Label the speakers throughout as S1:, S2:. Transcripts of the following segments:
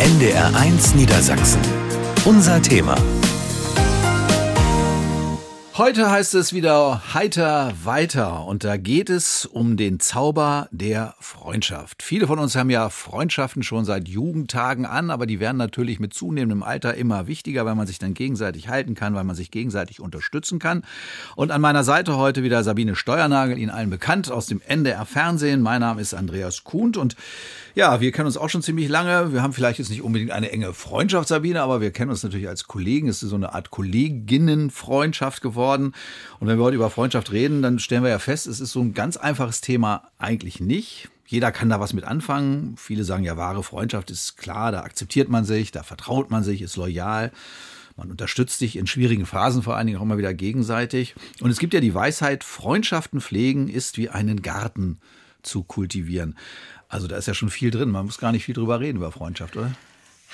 S1: NDR1 Niedersachsen. Unser Thema.
S2: Heute heißt es wieder heiter weiter und da geht es um den Zauber der Freundschaft. Viele von uns haben ja Freundschaften schon seit Jugendtagen an, aber die werden natürlich mit zunehmendem Alter immer wichtiger, weil man sich dann gegenseitig halten kann, weil man sich gegenseitig unterstützen kann. Und an meiner Seite heute wieder Sabine Steuernagel, Ihnen allen bekannt aus dem NDR Fernsehen. Mein Name ist Andreas Kuhnt und ja, wir kennen uns auch schon ziemlich lange. Wir haben vielleicht jetzt nicht unbedingt eine enge Freundschaft, Sabine, aber wir kennen uns natürlich als Kollegen. Es ist so eine Art Kolleginnenfreundschaft geworden. Und wenn wir heute über Freundschaft reden, dann stellen wir ja fest, es ist so ein ganz einfaches Thema eigentlich nicht. Jeder kann da was mit anfangen. Viele sagen ja, wahre Freundschaft ist klar, da akzeptiert man sich, da vertraut man sich, ist loyal. Man unterstützt sich in schwierigen Phasen vor allen Dingen auch immer wieder gegenseitig. Und es gibt ja die Weisheit, Freundschaften pflegen ist wie einen Garten zu kultivieren. Also da ist ja schon viel drin. Man muss gar nicht viel drüber reden über Freundschaft, oder?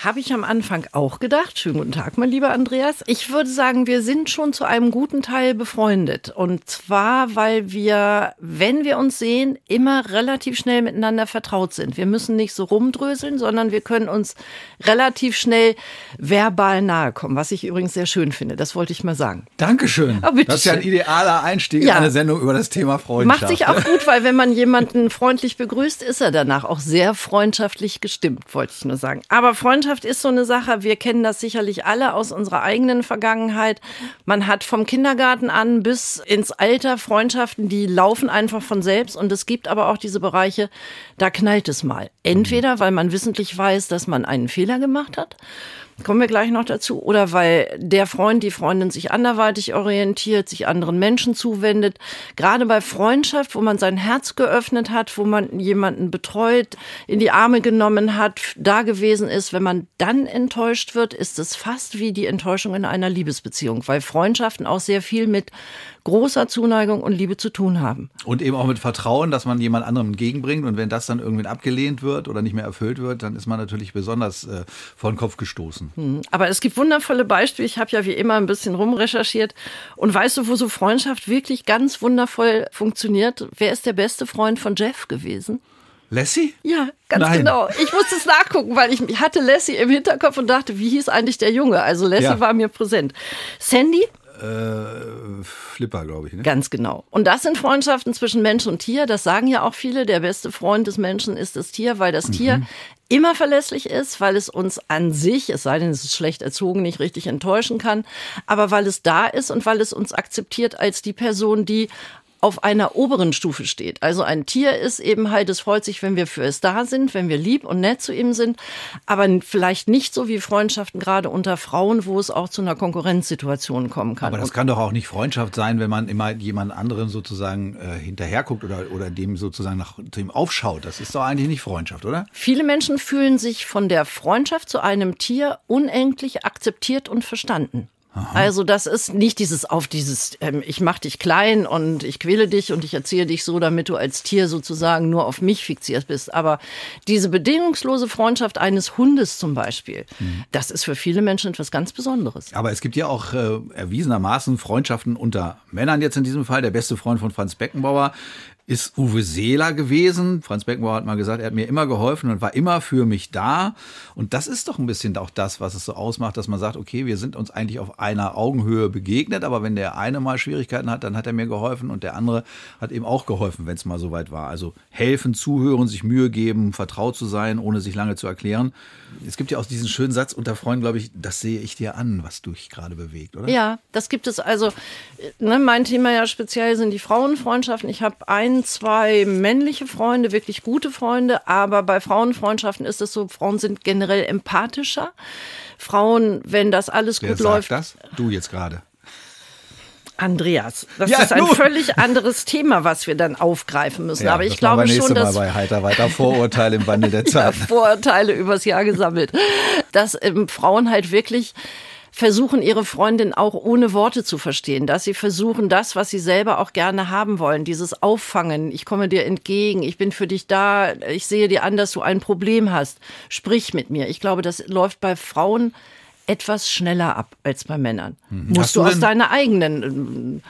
S3: Habe ich am Anfang auch gedacht. Schönen guten Tag, mein lieber Andreas. Ich würde sagen, wir sind schon zu einem guten Teil befreundet. Und zwar, weil wir, wenn wir uns sehen, immer relativ schnell miteinander vertraut sind. Wir müssen nicht so rumdröseln, sondern wir können uns relativ schnell verbal nahe kommen, was ich übrigens sehr schön finde. Das wollte ich mal sagen.
S2: Dankeschön.
S3: Oh,
S2: das ist ja ein idealer Einstieg
S3: ja.
S2: in eine Sendung über das Thema Freundschaft.
S3: Macht sich auch gut, weil wenn man jemanden freundlich begrüßt, ist er danach auch sehr freundschaftlich gestimmt, wollte ich nur sagen. Aber Freundschaft Freundschaft ist so eine Sache, wir kennen das sicherlich alle aus unserer eigenen Vergangenheit. Man hat vom Kindergarten an bis ins Alter Freundschaften, die laufen einfach von selbst. Und es gibt aber auch diese Bereiche, da knallt es mal. Entweder, weil man wissentlich weiß, dass man einen Fehler gemacht hat kommen wir gleich noch dazu, oder weil der Freund, die Freundin sich anderweitig orientiert, sich anderen Menschen zuwendet. Gerade bei Freundschaft, wo man sein Herz geöffnet hat, wo man jemanden betreut, in die Arme genommen hat, da gewesen ist, wenn man dann enttäuscht wird, ist es fast wie die Enttäuschung in einer Liebesbeziehung, weil Freundschaften auch sehr viel mit großer Zuneigung und Liebe zu tun haben.
S2: Und eben auch mit Vertrauen, dass man jemand anderem entgegenbringt. Und wenn das dann irgendwann abgelehnt wird oder nicht mehr erfüllt wird, dann ist man natürlich besonders äh, vor den Kopf gestoßen.
S3: Hm. Aber es gibt wundervolle Beispiele. Ich habe ja wie immer ein bisschen rumrecherchiert. Und weißt du, wo so Freundschaft wirklich ganz wundervoll funktioniert? Wer ist der beste Freund von Jeff gewesen?
S2: Lassie?
S3: Ja, ganz Nein. genau. Ich musste es nachgucken, weil ich hatte Lassie im Hinterkopf und dachte, wie hieß eigentlich der Junge? Also Lassie ja. war mir präsent. Sandy
S2: äh, Flipper, glaube ich. Ne?
S3: Ganz genau. Und das sind Freundschaften zwischen Mensch und Tier. Das sagen ja auch viele. Der beste Freund des Menschen ist das Tier, weil das mhm. Tier immer verlässlich ist, weil es uns an sich, es sei denn, es ist schlecht erzogen, nicht richtig enttäuschen kann, aber weil es da ist und weil es uns akzeptiert als die Person, die auf einer oberen Stufe steht. Also ein Tier ist eben halt, es freut sich, wenn wir für es da sind, wenn wir lieb und nett zu ihm sind, aber vielleicht nicht so wie Freundschaften gerade unter Frauen, wo es auch zu einer Konkurrenzsituation kommen kann.
S2: Aber das kann doch auch nicht Freundschaft sein, wenn man immer jemand anderen sozusagen äh, hinterherguckt oder, oder dem sozusagen nach dem aufschaut. Das ist doch eigentlich nicht Freundschaft, oder?
S3: Viele Menschen fühlen sich von der Freundschaft zu einem Tier unendlich akzeptiert und verstanden. Aha. Also das ist nicht dieses auf dieses, ähm, ich mach dich klein und ich quäle dich und ich erziehe dich so, damit du als Tier sozusagen nur auf mich fixiert bist. Aber diese bedingungslose Freundschaft eines Hundes zum Beispiel, mhm. das ist für viele Menschen etwas ganz Besonderes.
S2: Aber es gibt ja auch äh, erwiesenermaßen Freundschaften unter Männern jetzt in diesem Fall. Der beste Freund von Franz Beckenbauer ist Uwe Seeler gewesen. Franz Beckenbauer hat mal gesagt, er hat mir immer geholfen und war immer für mich da. Und das ist doch ein bisschen auch das, was es so ausmacht, dass man sagt, okay, wir sind uns eigentlich auf einer Augenhöhe begegnet, aber wenn der eine mal Schwierigkeiten hat, dann hat er mir geholfen und der andere hat eben auch geholfen, wenn es mal so weit war. Also helfen, zuhören, sich Mühe geben, vertraut zu sein, ohne sich lange zu erklären. Es gibt ja auch diesen schönen Satz unter Freunden, glaube ich, das sehe ich dir an, was dich gerade bewegt, oder?
S3: Ja, das gibt es also. Ne, mein Thema ja speziell sind die Frauenfreundschaften. Ich habe einen zwei männliche Freunde, wirklich gute Freunde, aber bei Frauenfreundschaften ist es so, Frauen sind generell empathischer. Frauen, wenn das alles
S2: Wer
S3: gut
S2: sagt
S3: läuft.
S2: das? Du jetzt gerade.
S3: Andreas, das ja, ist ein nun. völlig anderes Thema, was wir dann aufgreifen müssen. Ja, Aber ich glaube schon, dass
S2: Mal bei Heiter weiter Vorurteile im Wandel der Zeit.
S3: ja, Vorurteile übers Jahr gesammelt, dass ähm, Frauen halt wirklich versuchen, ihre Freundin auch ohne Worte zu verstehen, dass sie versuchen, das, was sie selber auch gerne haben wollen, dieses Auffangen, ich komme dir entgegen, ich bin für dich da, ich sehe dir an, dass du ein Problem hast, sprich mit mir. Ich glaube, das läuft bei Frauen etwas schneller ab als bei Männern. Mhm. Musst du, du aus deiner eigenen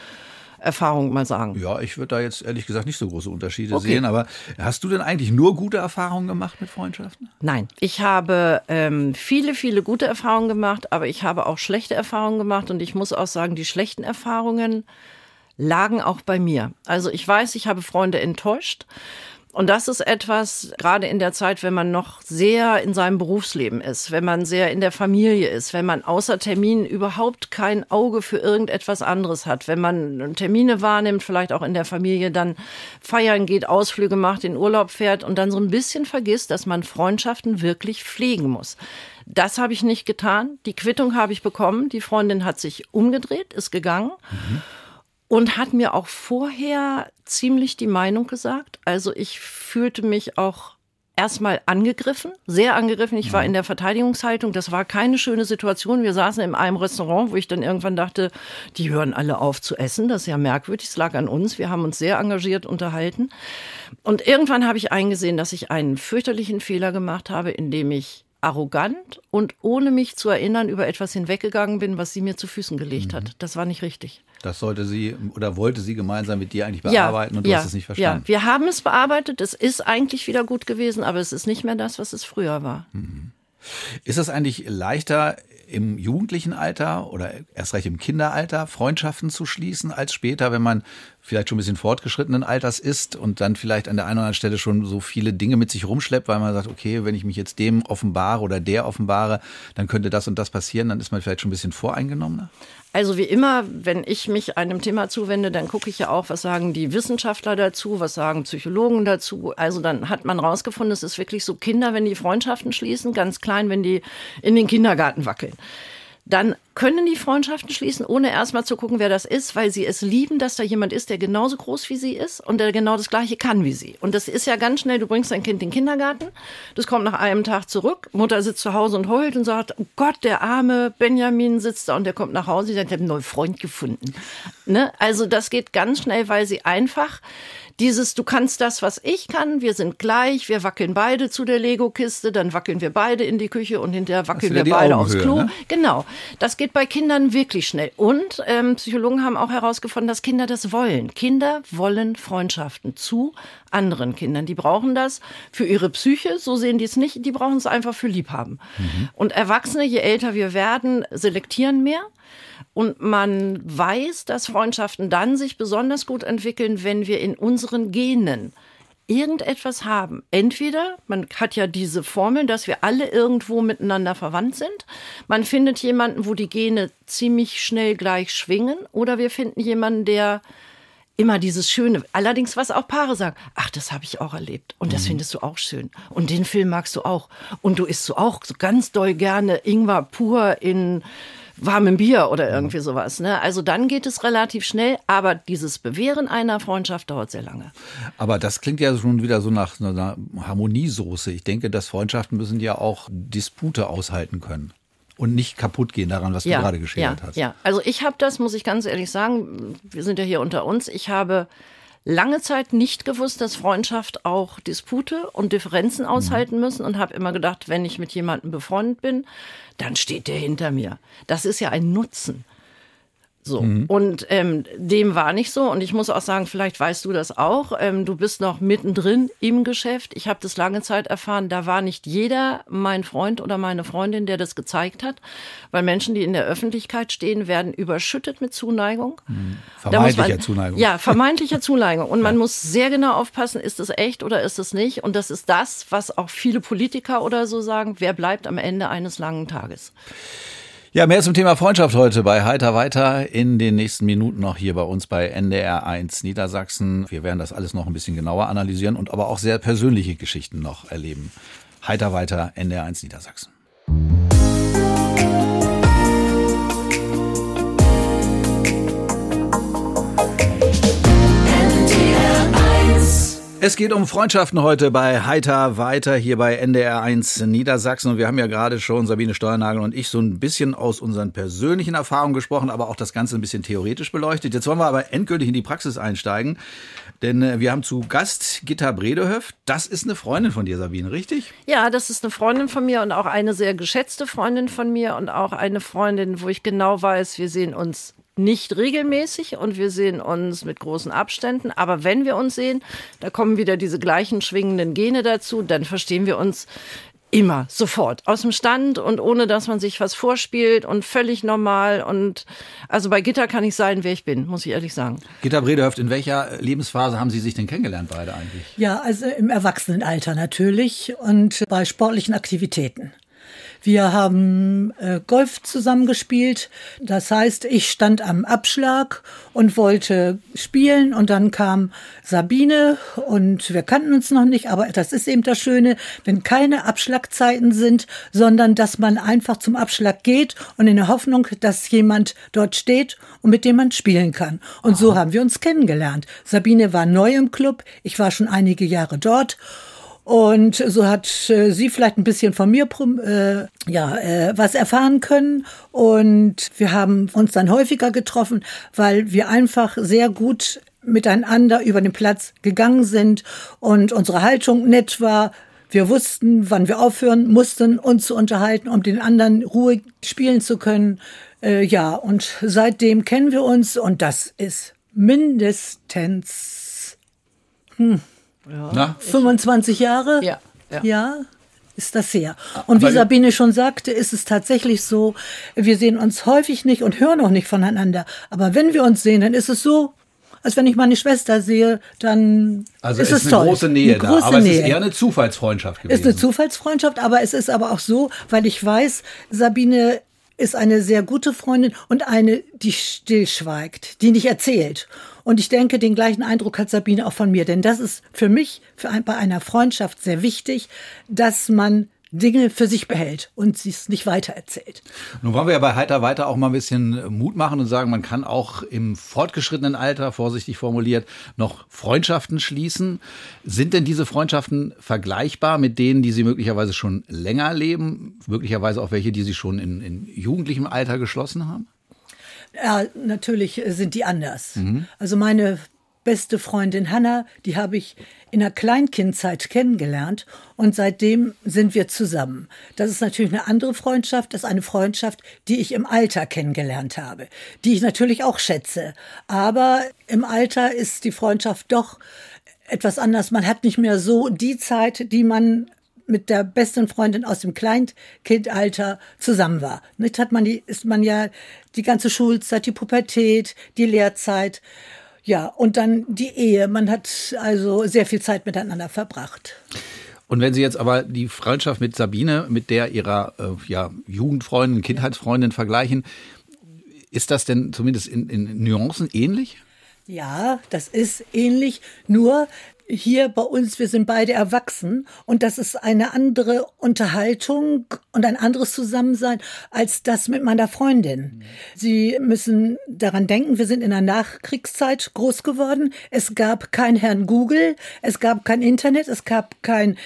S3: Erfahrung mal sagen.
S2: Ja, ich würde da jetzt ehrlich gesagt nicht so große Unterschiede okay. sehen. Aber hast du denn eigentlich nur gute Erfahrungen gemacht mit Freundschaften?
S3: Nein, ich habe ähm, viele, viele gute Erfahrungen gemacht, aber ich habe auch schlechte Erfahrungen gemacht. Und ich muss auch sagen, die schlechten Erfahrungen lagen auch bei mir. Also ich weiß, ich habe Freunde enttäuscht. Und das ist etwas, gerade in der Zeit, wenn man noch sehr in seinem Berufsleben ist, wenn man sehr in der Familie ist, wenn man außer Terminen überhaupt kein Auge für irgendetwas anderes hat, wenn man Termine wahrnimmt, vielleicht auch in der Familie, dann feiern geht, Ausflüge macht, in Urlaub fährt und dann so ein bisschen vergisst, dass man Freundschaften wirklich pflegen muss. Das habe ich nicht getan. Die Quittung habe ich bekommen. Die Freundin hat sich umgedreht, ist gegangen. Mhm und hat mir auch vorher ziemlich die Meinung gesagt. Also ich fühlte mich auch erstmal angegriffen, sehr angegriffen. Ich war in der Verteidigungshaltung. Das war keine schöne Situation. Wir saßen in einem Restaurant, wo ich dann irgendwann dachte, die hören alle auf zu essen. Das ist ja merkwürdig. Es lag an uns. Wir haben uns sehr engagiert unterhalten. Und irgendwann habe ich eingesehen, dass ich einen fürchterlichen Fehler gemacht habe, indem ich arrogant und ohne mich zu erinnern über etwas hinweggegangen bin, was sie mir zu Füßen gelegt mhm. hat. Das war nicht richtig.
S2: Das sollte sie oder wollte sie gemeinsam mit dir eigentlich bearbeiten ja, und du
S3: ja,
S2: hast es nicht verstanden.
S3: Ja, wir haben es bearbeitet. Es ist eigentlich wieder gut gewesen, aber es ist nicht mehr das, was es früher war. Mhm.
S2: Ist es eigentlich leichter, im jugendlichen Alter oder erst recht im Kinderalter Freundschaften zu schließen, als später, wenn man vielleicht schon ein bisschen fortgeschrittenen Alters ist und dann vielleicht an der einen oder anderen Stelle schon so viele Dinge mit sich rumschleppt, weil man sagt, okay, wenn ich mich jetzt dem offenbare oder der offenbare, dann könnte das und das passieren, dann ist man vielleicht schon ein bisschen voreingenommener?
S3: Also wie immer, wenn ich mich einem Thema zuwende, dann gucke ich ja auch, was sagen die Wissenschaftler dazu, was sagen Psychologen dazu. Also dann hat man rausgefunden, es ist wirklich so Kinder, wenn die Freundschaften schließen, ganz klein, wenn die in den Kindergarten wackeln dann können die Freundschaften schließen, ohne erstmal zu gucken, wer das ist, weil sie es lieben, dass da jemand ist, der genauso groß wie sie ist und der genau das Gleiche kann wie sie. Und das ist ja ganz schnell, du bringst dein Kind in den Kindergarten, das kommt nach einem Tag zurück, Mutter sitzt zu Hause und heult und sagt, oh Gott, der arme Benjamin sitzt da und der kommt nach Hause und sagt, ich habe einen neuen Freund gefunden. Ne? Also das geht ganz schnell, weil sie einfach dieses, du kannst das, was ich kann, wir sind gleich, wir wackeln beide zu der Lego-Kiste, dann wackeln wir beide in die Küche und hinterher wackeln wir beide Augenhöhe, aufs Klo. Ne? Genau. Das geht bei Kindern wirklich schnell. Und ähm, Psychologen haben auch herausgefunden, dass Kinder das wollen. Kinder wollen Freundschaften zu anderen Kindern. Die brauchen das für ihre Psyche, so sehen die es nicht, die brauchen es einfach für Liebhaben. Mhm. Und Erwachsene, je älter wir werden, selektieren mehr. Und man weiß, dass Freundschaften dann sich besonders gut entwickeln, wenn wir in unseren Genen irgendetwas haben. Entweder, man hat ja diese Formel, dass wir alle irgendwo miteinander verwandt sind. Man findet jemanden, wo die Gene ziemlich schnell gleich schwingen. Oder wir finden jemanden, der immer dieses Schöne. Allerdings, was auch Paare sagen, ach, das habe ich auch erlebt und das mhm. findest du auch schön und den Film magst du auch und du isst so auch so ganz doll gerne Ingwer pur in warmem Bier oder irgendwie sowas. Ne? Also dann geht es relativ schnell, aber dieses Bewähren einer Freundschaft dauert sehr lange.
S2: Aber das klingt ja schon wieder so nach einer Harmoniesoße. Ich denke, dass Freundschaften müssen ja auch Dispute aushalten können und nicht kaputt gehen daran, was ja, du gerade geschildert
S3: ja,
S2: hast.
S3: Ja, also ich habe das, muss ich ganz ehrlich sagen, wir sind ja hier unter uns, ich habe lange Zeit nicht gewusst, dass Freundschaft auch Dispute und Differenzen mhm. aushalten müssen und habe immer gedacht, wenn ich mit jemandem befreundet bin, dann steht der hinter mir. Das ist ja ein Nutzen. So. Mhm. Und ähm, dem war nicht so. Und ich muss auch sagen, vielleicht weißt du das auch. Ähm, du bist noch mittendrin im Geschäft. Ich habe das lange Zeit erfahren, da war nicht jeder mein Freund oder meine Freundin, der das gezeigt hat. Weil Menschen, die in der Öffentlichkeit stehen, werden überschüttet mit Zuneigung.
S2: Mhm. Vermeintlicher man, Zuneigung.
S3: Ja, vermeintlicher Zuneigung. Und ja. man muss sehr genau aufpassen, ist es echt oder ist es nicht. Und das ist das, was auch viele Politiker oder so sagen, wer bleibt am Ende eines langen Tages.
S2: Ja, mehr zum Thema Freundschaft heute bei Heiter weiter in den nächsten Minuten noch hier bei uns bei NDR 1 Niedersachsen. Wir werden das alles noch ein bisschen genauer analysieren und aber auch sehr persönliche Geschichten noch erleben. Heiter weiter NDR 1 Niedersachsen. Es geht um Freundschaften heute bei Heiter weiter hier bei NDR1 Niedersachsen und wir haben ja gerade schon Sabine Steuernagel und ich so ein bisschen aus unseren persönlichen Erfahrungen gesprochen, aber auch das Ganze ein bisschen theoretisch beleuchtet. Jetzt wollen wir aber endgültig in die Praxis einsteigen, denn äh, wir haben zu Gast Gitta Bredehöft. Das ist eine Freundin von dir, Sabine, richtig?
S3: Ja, das ist eine Freundin von mir und auch eine sehr geschätzte Freundin von mir und auch eine Freundin, wo ich genau weiß, wir sehen uns nicht regelmäßig und wir sehen uns mit großen Abständen. Aber wenn wir uns sehen, da kommen wieder diese gleichen schwingenden Gene dazu, dann verstehen wir uns Immer, sofort, aus dem Stand und ohne dass man sich was vorspielt und völlig normal. Und also bei Gitter kann ich sein, wer ich bin, muss ich ehrlich sagen.
S2: Gitter Bredehöft, in welcher Lebensphase haben Sie sich denn kennengelernt beide eigentlich?
S4: Ja, also im Erwachsenenalter natürlich und bei sportlichen Aktivitäten. Wir haben äh, Golf zusammengespielt. Das heißt, ich stand am Abschlag und wollte spielen und dann kam Sabine und wir kannten uns noch nicht, aber das ist eben das Schöne, wenn keine Abschlagzeiten sind, sondern dass man einfach zum Abschlag geht und in der Hoffnung, dass jemand dort steht und mit dem man spielen kann. Und so haben wir uns kennengelernt. Sabine war neu im Club, ich war schon einige Jahre dort und so hat äh, sie vielleicht ein bisschen von mir äh, ja, äh, was erfahren können. Und wir haben uns dann häufiger getroffen, weil wir einfach sehr gut miteinander über den Platz gegangen sind und unsere Haltung nett war. Wir wussten, wann wir aufhören mussten, uns zu unterhalten, um den anderen ruhig spielen zu können. Äh, ja, und seitdem kennen wir uns und das ist mindestens hm, ja. 25 Jahre?
S3: Ja.
S4: Ja. ja ist das her. Und wie Sabine schon sagte, ist es tatsächlich so, wir sehen uns häufig nicht und hören auch nicht voneinander. Aber wenn wir uns sehen, dann ist es so, als wenn ich meine Schwester sehe, dann
S2: also
S4: ist, es eine
S2: toll. große Nähe
S4: eine große
S2: da, aber
S4: Nähe.
S2: es ist eher eine Zufallsfreundschaft gewesen.
S4: Ist eine Zufallsfreundschaft, aber es ist aber auch so, weil ich weiß, Sabine ist eine sehr gute Freundin und eine, die stillschweigt, die nicht erzählt. Und ich denke, den gleichen Eindruck hat Sabine auch von mir. Denn das ist für mich, für ein, bei einer Freundschaft sehr wichtig, dass man Dinge für sich behält und sie es nicht weitererzählt.
S2: Nun wollen wir ja bei Heiter weiter auch mal ein bisschen Mut machen und sagen, man kann auch im fortgeschrittenen Alter, vorsichtig formuliert, noch Freundschaften schließen. Sind denn diese Freundschaften vergleichbar mit denen, die Sie möglicherweise schon länger leben? Möglicherweise auch welche, die Sie schon in, in jugendlichem Alter geschlossen haben?
S4: Ja, natürlich sind die anders. Mhm. Also meine beste Freundin Hanna, die habe ich in der Kleinkindzeit kennengelernt und seitdem sind wir zusammen. Das ist natürlich eine andere Freundschaft, das ist eine Freundschaft, die ich im Alter kennengelernt habe, die ich natürlich auch schätze. Aber im Alter ist die Freundschaft doch etwas anders. Man hat nicht mehr so die Zeit, die man mit der besten Freundin aus dem Kleinkindalter zusammen war. Nicht hat man die, ist man ja die ganze Schulzeit, die Pubertät, die Lehrzeit. Ja, und dann die Ehe. Man hat also sehr viel Zeit miteinander verbracht.
S2: Und wenn Sie jetzt aber die Freundschaft mit Sabine, mit der Ihrer äh, ja, Jugendfreundin, Kindheitsfreundin vergleichen, ist das denn zumindest in, in Nuancen ähnlich?
S4: Ja, das ist ähnlich, nur hier bei uns, wir sind beide erwachsen und das ist eine andere Unterhaltung und ein anderes Zusammensein als das mit meiner Freundin. Sie müssen daran denken, wir sind in der Nachkriegszeit groß geworden. Es gab kein Herrn Google, es gab kein Internet, es gab keine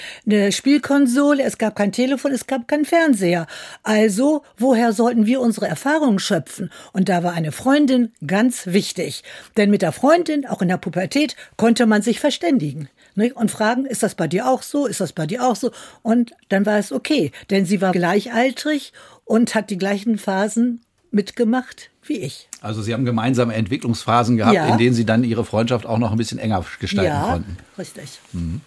S4: Spielkonsole, es gab kein Telefon, es gab keinen Fernseher. Also, woher sollten wir unsere Erfahrungen schöpfen? Und da war eine Freundin ganz wichtig. Denn mit der Freundin, auch in der Pubertät, konnte man sich verständigen nicht? und fragen, ist das bei dir auch so? Ist das bei dir auch so? Und dann war es okay, denn sie war gleichaltrig und hat die gleichen Phasen mitgemacht wie ich.
S2: Also Sie haben gemeinsame Entwicklungsphasen gehabt, ja. in denen Sie dann Ihre Freundschaft auch noch ein bisschen enger gestalten
S4: ja,
S2: konnten.
S4: Richtig.
S2: Mhm.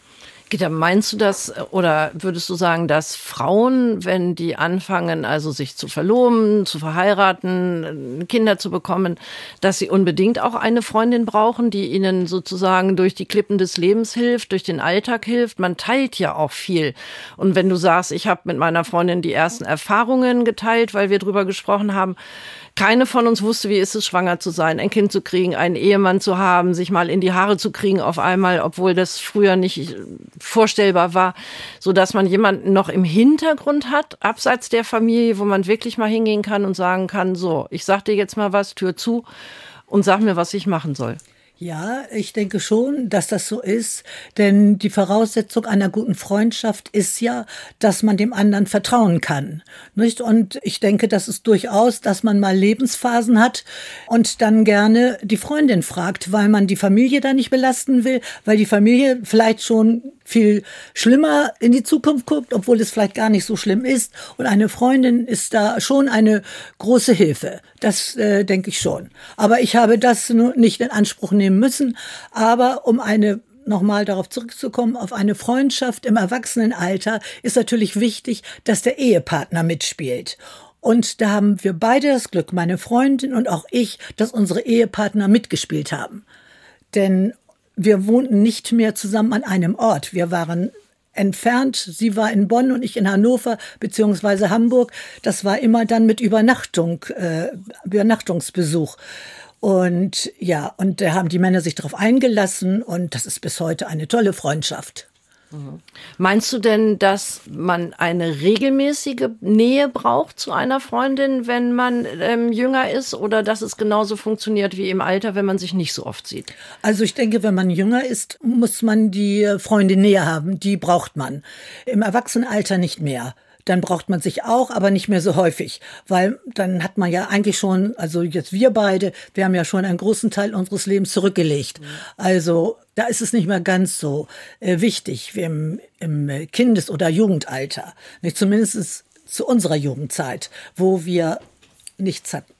S3: Gitta, meinst du das oder würdest du sagen, dass Frauen, wenn die anfangen, also sich zu verloben, zu verheiraten, Kinder zu bekommen, dass sie unbedingt auch eine Freundin brauchen, die ihnen sozusagen durch die Klippen des Lebens hilft, durch den Alltag hilft? Man teilt ja auch viel. Und wenn du sagst, ich habe mit meiner Freundin die ersten Erfahrungen geteilt, weil wir drüber gesprochen haben, keine von uns wusste, wie ist es, schwanger zu sein, ein Kind zu kriegen, einen Ehemann zu haben, sich mal in die Haare zu kriegen auf einmal, obwohl das früher nicht vorstellbar war, so dass man jemanden noch im Hintergrund hat, abseits der Familie, wo man wirklich mal hingehen kann und sagen kann, so, ich sag dir jetzt mal was, Tür zu und sag mir, was ich machen soll.
S4: Ja, ich denke schon, dass das so ist, denn die Voraussetzung einer guten Freundschaft ist ja, dass man dem anderen vertrauen kann, nicht? Und ich denke, das ist durchaus, dass man mal Lebensphasen hat und dann gerne die Freundin fragt, weil man die Familie da nicht belasten will, weil die Familie vielleicht schon viel schlimmer in die Zukunft guckt, obwohl es vielleicht gar nicht so schlimm ist. Und eine Freundin ist da schon eine große Hilfe. Das äh, denke ich schon. Aber ich habe das nur nicht in Anspruch nehmen müssen. Aber um eine nochmal darauf zurückzukommen, auf eine Freundschaft im Erwachsenenalter ist natürlich wichtig, dass der Ehepartner mitspielt. Und da haben wir beide das Glück, meine Freundin und auch ich, dass unsere Ehepartner mitgespielt haben. Denn wir wohnten nicht mehr zusammen an einem Ort. Wir waren entfernt. Sie war in Bonn und ich in Hannover beziehungsweise Hamburg. Das war immer dann mit Übernachtung, äh, Übernachtungsbesuch. Und ja, und da haben die Männer sich darauf eingelassen und das ist bis heute eine tolle Freundschaft.
S3: Meinst du denn, dass man eine regelmäßige Nähe braucht zu einer Freundin, wenn man ähm, jünger ist, oder dass es genauso funktioniert wie im Alter, wenn man sich nicht so oft sieht?
S4: Also ich denke, wenn man jünger ist, muss man die Freundin näher haben. Die braucht man. Im Erwachsenenalter nicht mehr dann braucht man sich auch, aber nicht mehr so häufig, weil dann hat man ja eigentlich schon, also jetzt wir beide, wir haben ja schon einen großen Teil unseres Lebens zurückgelegt. Also da ist es nicht mehr ganz so äh, wichtig wie im, im Kindes- oder Jugendalter. Nicht zumindest zu unserer Jugendzeit, wo wir nichts hatten.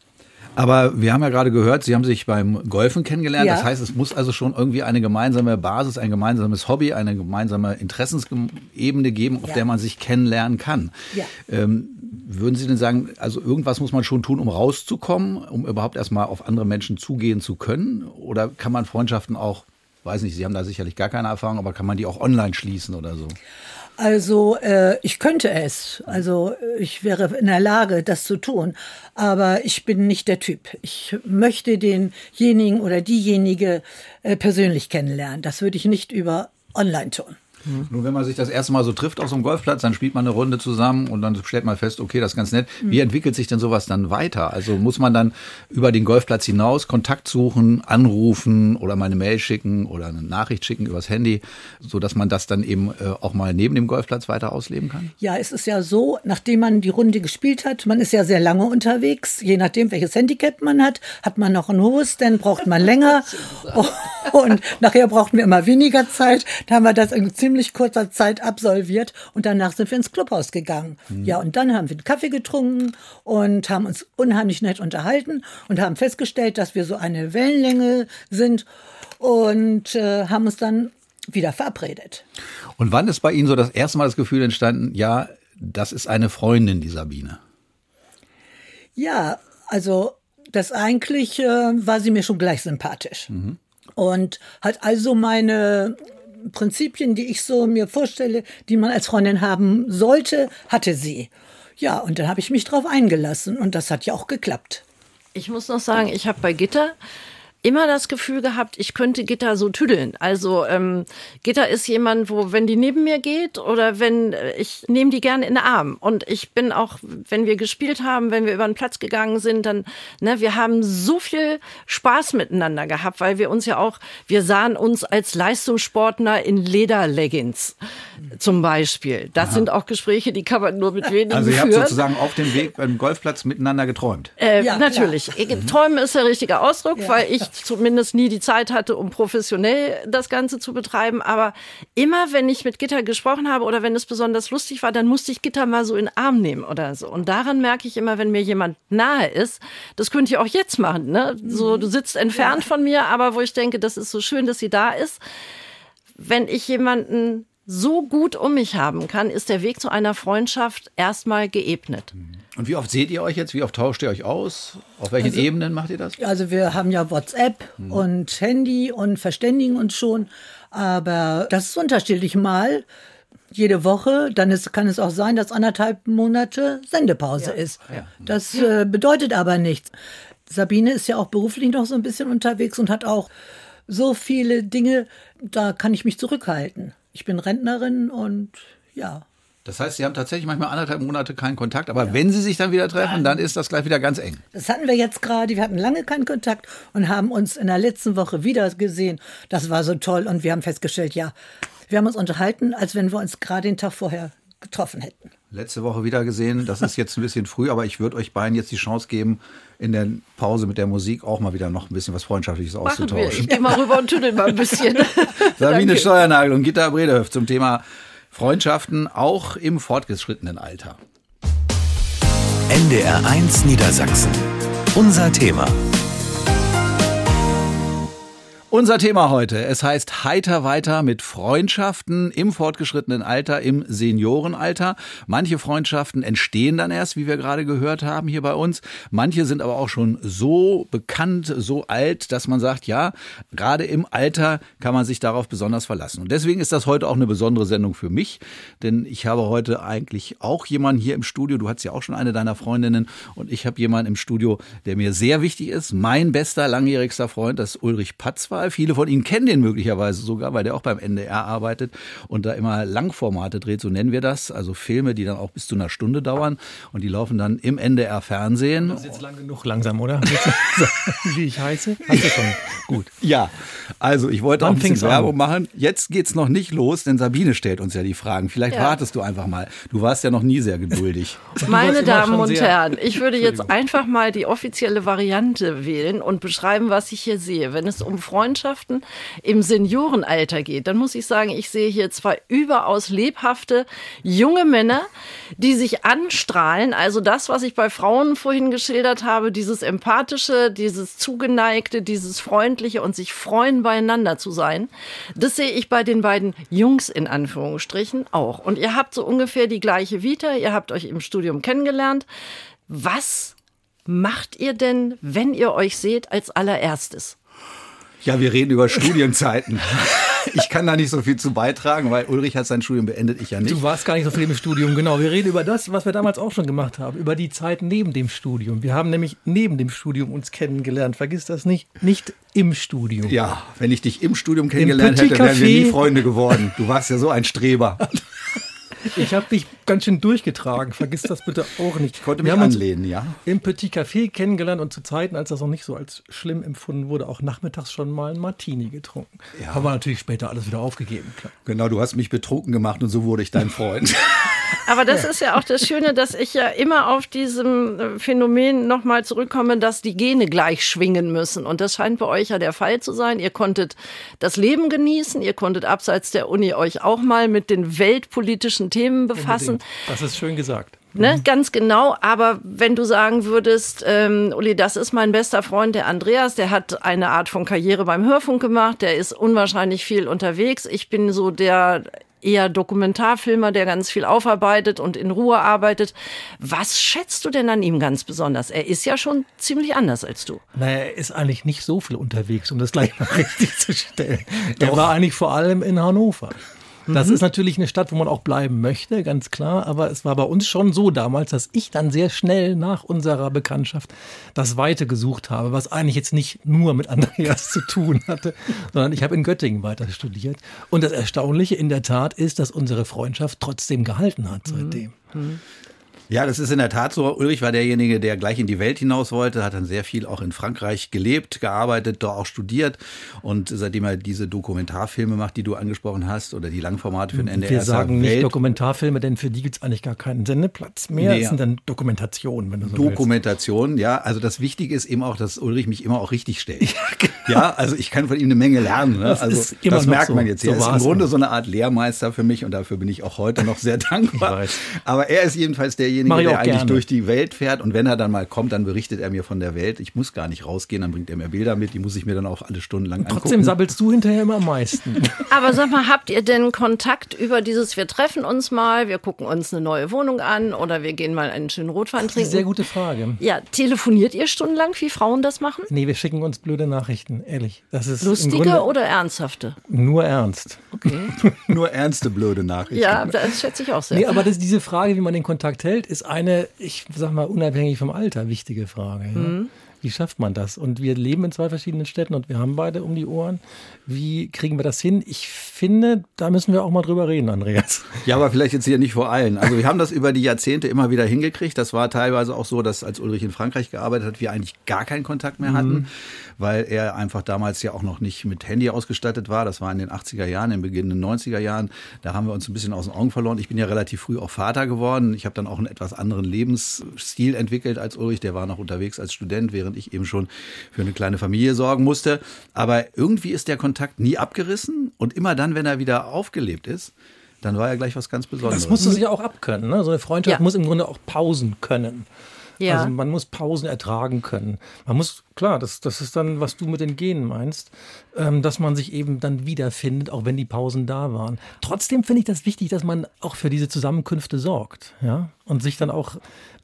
S2: Aber wir haben ja gerade gehört, Sie haben sich beim Golfen kennengelernt.
S4: Ja.
S2: Das heißt, es muss also schon irgendwie eine gemeinsame Basis, ein gemeinsames Hobby, eine gemeinsame Interessensebene geben, auf
S4: Ja.
S2: der man sich kennenlernen kann.
S4: Ja.
S2: Ähm, würden Sie denn sagen, also irgendwas muss man schon tun, um rauszukommen, um überhaupt erstmal auf andere Menschen zugehen zu können? Oder kann man Freundschaften auch, weiß nicht, Sie haben da sicherlich gar keine Erfahrung, aber kann man die auch online schließen oder so?
S4: Also äh, ich könnte es, also ich wäre in der Lage, das zu tun, aber ich bin nicht der Typ. Ich möchte denjenigen oder diejenige äh, persönlich kennenlernen. Das würde ich nicht über online tun.
S2: Nun, wenn man sich das erste Mal so trifft auf so einem Golfplatz, dann spielt man eine Runde zusammen und dann stellt man fest, okay, das ist ganz nett. Wie entwickelt sich denn sowas dann weiter? Also muss man dann über den Golfplatz hinaus Kontakt suchen, anrufen oder mal eine Mail schicken oder eine Nachricht schicken übers Handy, so dass man das dann eben äh, auch mal neben dem Golfplatz weiter ausleben kann?
S4: Ja, es ist ja so, nachdem man die Runde gespielt hat, man ist ja sehr lange unterwegs, je nachdem, welches Handicap man hat, hat man noch ein hohes, dann braucht man länger und nachher brauchten wir immer weniger Zeit. Da haben wir das in ziemlich kurzer Zeit absolviert und danach sind wir ins Clubhaus gegangen. Ja, und dann haben wir einen Kaffee getrunken und haben uns unheimlich nett unterhalten und haben festgestellt, dass wir so eine Wellenlänge sind und äh, haben uns dann wieder verabredet.
S2: Und wann ist bei Ihnen so das erste Mal das Gefühl entstanden, ja, das ist eine Freundin, die Sabine?
S4: Ja, also das eigentlich äh, war sie mir schon gleich sympathisch. Und hat also meine Prinzipien, die ich so mir vorstelle, die man als Freundin haben sollte, hatte sie. Ja, und dann habe ich mich drauf eingelassen und das hat ja auch geklappt.
S3: Ich muss noch sagen, ich habe bei Gitter immer das Gefühl gehabt, ich könnte Gitter so tüdeln. Also ähm, Gitter ist jemand, wo wenn die neben mir geht oder wenn äh, ich nehme die gerne in den Arm und ich bin auch, wenn wir gespielt haben, wenn wir über den Platz gegangen sind, dann ne, wir haben so viel Spaß miteinander gehabt, weil wir uns ja auch, wir sahen uns als Leistungssportler in Lederleggings zum Beispiel. Das sind auch Gespräche, die kann man nur mit wenigen
S2: Also ihr habt
S3: führen.
S2: sozusagen auf dem Weg beim Golfplatz miteinander geträumt.
S3: Äh,
S4: Ja,
S3: natürlich. Träumen ist der richtige Ausdruck, weil ich zumindest nie die Zeit hatte, um professionell das Ganze zu betreiben. Aber immer, wenn ich mit Gitter gesprochen habe oder wenn es besonders lustig war, dann musste ich Gitter mal so in den Arm nehmen oder so. Und daran merke ich immer, wenn mir jemand nahe ist, das könnt ihr auch jetzt machen. Ne? So, du sitzt entfernt von mir, aber wo ich denke, das ist so schön, dass sie da ist. Wenn ich jemanden so gut um mich haben kann, ist der Weg zu einer Freundschaft erstmal geebnet.
S2: Und wie oft seht ihr euch jetzt? Wie oft tauscht ihr euch aus? Auf welchen Ebenen macht ihr das?
S4: Also wir haben ja WhatsApp und Handy und verständigen uns schon, aber das ist unterschiedlich mal. Jede Woche, dann ist, kann es auch sein, dass anderthalb Monate Sendepause ist. Das äh, bedeutet aber nichts. Sabine ist ja auch beruflich noch so ein bisschen unterwegs und hat auch so viele Dinge, da kann ich mich zurückhalten. Ich bin Rentnerin und ja.
S2: Das heißt, Sie haben tatsächlich manchmal anderthalb Monate keinen Kontakt, aber wenn Sie sich dann wieder treffen, dann ist das gleich wieder ganz eng.
S4: Das hatten wir jetzt gerade. Wir hatten lange keinen Kontakt und haben uns in der letzten Woche wieder gesehen. Das war so toll und wir haben festgestellt, ja, wir haben uns unterhalten, als wenn wir uns gerade den Tag vorher getroffen hätten.
S2: Letzte Woche wieder gesehen, das ist jetzt ein bisschen früh, aber ich würde euch beiden jetzt die Chance geben, in der Pause mit der Musik auch mal wieder noch ein bisschen was Freundschaftliches
S3: Machen wir.
S2: auszutauschen.
S3: Ich gehe mal rüber und tüdel mal ein bisschen.
S2: Sabine
S3: Danke.
S2: Steuernagel und Gitta Bredehöft zum Thema Freundschaften auch im fortgeschrittenen Alter.
S1: NDR1 Niedersachsen. Unser Thema.
S2: Unser Thema heute, es heißt heiter weiter mit Freundschaften im fortgeschrittenen Alter, im Seniorenalter. Manche Freundschaften entstehen dann erst, wie wir gerade gehört haben hier bei uns. Manche sind aber auch schon so bekannt, so alt, dass man sagt, ja, gerade im Alter kann man sich darauf besonders verlassen. Und deswegen ist das heute auch eine besondere Sendung für mich, denn ich habe heute eigentlich auch jemanden hier im Studio. Du hast ja auch schon eine deiner Freundinnen und ich habe jemanden im Studio, der mir sehr wichtig ist. Mein bester langjährigster Freund, das ist Ulrich Patzwal. Viele von Ihnen kennen den möglicherweise sogar, weil der auch beim NDR arbeitet und da immer Langformate dreht, so nennen wir das. Also Filme, die dann auch bis zu einer Stunde dauern und die laufen dann im NDR Fernsehen.
S5: Das ist jetzt lang genug langsam, oder? Wie ich heiße? Hast du schon. Gut.
S2: Ja, also ich wollte
S5: Wann
S2: auch ein bisschen
S5: fing's an?
S2: Werbung machen. Jetzt geht's noch nicht los, denn Sabine stellt uns ja die Fragen. Vielleicht
S3: Ja.
S2: wartest du einfach mal. Du warst ja noch nie sehr geduldig.
S3: Meine Damen und Herren, ich würde jetzt einfach mal die offizielle Variante wählen und beschreiben, was ich hier sehe. Wenn es um Freundschaften im Seniorenalter geht, dann muss ich sagen, ich sehe hier zwei überaus lebhafte junge Männer, die sich anstrahlen. Also das, was ich bei Frauen vorhin geschildert habe, dieses empathische, dieses zugeneigte, dieses freundliche und sich freuen, beieinander zu sein, das sehe ich bei den beiden Jungs in Anführungsstrichen auch. Und ihr habt so ungefähr die gleiche Vita, ihr habt euch im Studium kennengelernt. Was macht ihr denn, wenn ihr euch seht, als allererstes?
S2: Ja, wir reden über Studienzeiten. Ich kann da nicht so viel zu beitragen, weil Ulrich hat sein Studium beendet, ich ja nicht.
S5: Du warst gar nicht so viel im Studium, genau. Wir reden über das, was wir damals auch schon gemacht haben, über die Zeit neben dem Studium. Wir haben nämlich neben dem Studium uns kennengelernt. Vergiss das nicht, nicht im Studium.
S2: Ja, wenn ich dich im Studium kennengelernt
S5: Petit
S2: hätte, wären wir nie Freunde geworden. Du warst ja so ein Streber.
S5: Ich habe dich ganz schön durchgetragen. Vergiss das bitte auch nicht.
S2: Ich konnte
S5: wir
S2: mich
S5: haben uns
S2: anlehnen, ja.
S5: im Petit Café kennengelernt und zu Zeiten, als das noch nicht so als schlimm empfunden wurde, auch nachmittags schon mal ein Martini getrunken.
S2: Ja.
S5: Haben wir natürlich später alles wieder aufgegeben. Klar.
S2: Genau, du hast mich betrunken gemacht und so wurde ich dein Freund.
S3: Aber das ist ja auch das Schöne, dass ich ja immer auf diesem äh, Phänomen nochmal zurückkomme, dass die Gene gleich schwingen müssen. Und das scheint bei euch ja der Fall zu sein. Ihr konntet das Leben genießen, ihr konntet abseits der Uni euch auch mal mit den weltpolitischen Themen befassen.
S5: Das ist schön gesagt.
S3: Ne, ganz genau. Aber wenn du sagen würdest, ähm, Uli, das ist mein bester Freund, der Andreas, der hat eine Art von Karriere beim Hörfunk gemacht, der ist unwahrscheinlich viel unterwegs. Ich bin so der eher Dokumentarfilmer, der ganz viel aufarbeitet und in Ruhe arbeitet. Was schätzt du denn an ihm ganz besonders? Er ist ja schon ziemlich anders als du.
S5: Naja, er ist eigentlich nicht so viel unterwegs, um das gleich mal richtig zu stellen. Er war eigentlich vor allem in Hannover. Das ist natürlich eine Stadt, wo man auch bleiben möchte, ganz klar. Aber es war bei uns schon so damals, dass ich dann sehr schnell nach unserer Bekanntschaft das Weite gesucht habe, was eigentlich jetzt nicht nur mit Andreas zu tun hatte, sondern ich habe in Göttingen weiter studiert. Und das Erstaunliche in der Tat ist, dass unsere Freundschaft trotzdem gehalten hat seitdem.
S2: Ja, das ist in der Tat so. Ulrich war derjenige, der gleich in die Welt hinaus wollte, hat dann sehr viel auch in Frankreich gelebt, gearbeitet, dort auch studiert. Und seitdem er diese Dokumentarfilme macht, die du angesprochen hast, oder die Langformate für den NDR,
S5: Wir sagen nicht
S2: Welt-
S5: Dokumentarfilme, denn für die gibt es eigentlich gar keinen Sendeplatz mehr.
S2: Nee,
S5: Es sind dann Dokumentationen, wenn du so willst.
S2: Dokumentation, ja. Also das Wichtige ist eben auch, dass Ulrich mich immer auch richtig stellt. Ja, also ich kann von ihm eine Menge lernen. Ne?
S5: Das
S2: also
S5: ist immer
S2: das merkt
S5: so.
S2: man jetzt hier.
S5: So
S2: er ist im Grunde
S5: immer.
S2: so eine Art Lehrmeister für mich und dafür bin ich auch heute noch sehr dankbar. Aber er ist jedenfalls derjenige,
S5: Ich
S2: der eigentlich
S5: gerne.
S2: durch die Welt fährt und wenn er dann mal kommt, dann berichtet er mir von der Welt. Ich muss gar nicht rausgehen, dann bringt er mir Bilder mit, die muss ich mir dann auch alle Stunden lang
S5: Trotzdem
S2: angucken.
S5: sabbelst du hinterher immer am meisten.
S3: Aber sag mal, habt ihr denn Kontakt über dieses, wir treffen uns mal, wir gucken uns eine neue Wohnung an oder wir gehen mal einen schönen Rotwein trinken?
S5: Sehr gute Frage.
S3: Ja, telefoniert ihr stundenlang, wie Frauen das machen?
S5: Nee, wir schicken uns blöde Nachrichten, ehrlich. Das ist
S3: Lustige oder ernsthafte?
S5: nur ernst.
S2: Nur ernste, blöde Nachrichten.
S3: Ja, das schätze ich auch sehr.
S5: Nee, aber das, diese Frage, wie man den Kontakt hält, ist eine, ich sag mal, unabhängig vom Alter, wichtige Frage. Ja? Wie schafft man das? Und wir leben in zwei verschiedenen Städten und wir haben beide um die Ohren. Wie kriegen wir das hin? Ich finde, da müssen wir auch mal drüber reden, Andreas.
S2: Ja, aber vielleicht jetzt hier nicht vor allen. Also wir haben das über die Jahrzehnte immer wieder hingekriegt. Das war teilweise auch so, dass als Ulrich in Frankreich gearbeitet hat, wir eigentlich gar keinen Kontakt mehr hatten, mhm. weil er einfach damals ja auch noch nicht mit Handy ausgestattet war. Das war in den 80er Jahren, im Beginn der 90er Jahren. Da haben wir uns ein bisschen aus den Augen verloren. Ich bin ja relativ früh auch Vater geworden. Ich habe dann auch einen etwas anderen Lebensstil entwickelt als Ulrich. Der war noch unterwegs als Student, während ich eben schon für eine kleine Familie sorgen musste. Aber irgendwie ist der Kontakt nie abgerissen und immer dann, wenn er wieder aufgelebt ist, dann war er gleich was ganz Besonderes.
S5: Das musst du sich auch abkönnen. Ne? So eine Freundschaft ja. muss im Grunde auch Pausen können. Ja. Also man muss Pausen ertragen können. Man muss, klar, das, das ist dann, was du mit den Genen meinst, dass man sich eben dann wiederfindet, auch wenn die Pausen da waren. Trotzdem finde ich das wichtig, dass man auch für diese Zusammenkünfte sorgt, ja, und sich dann auch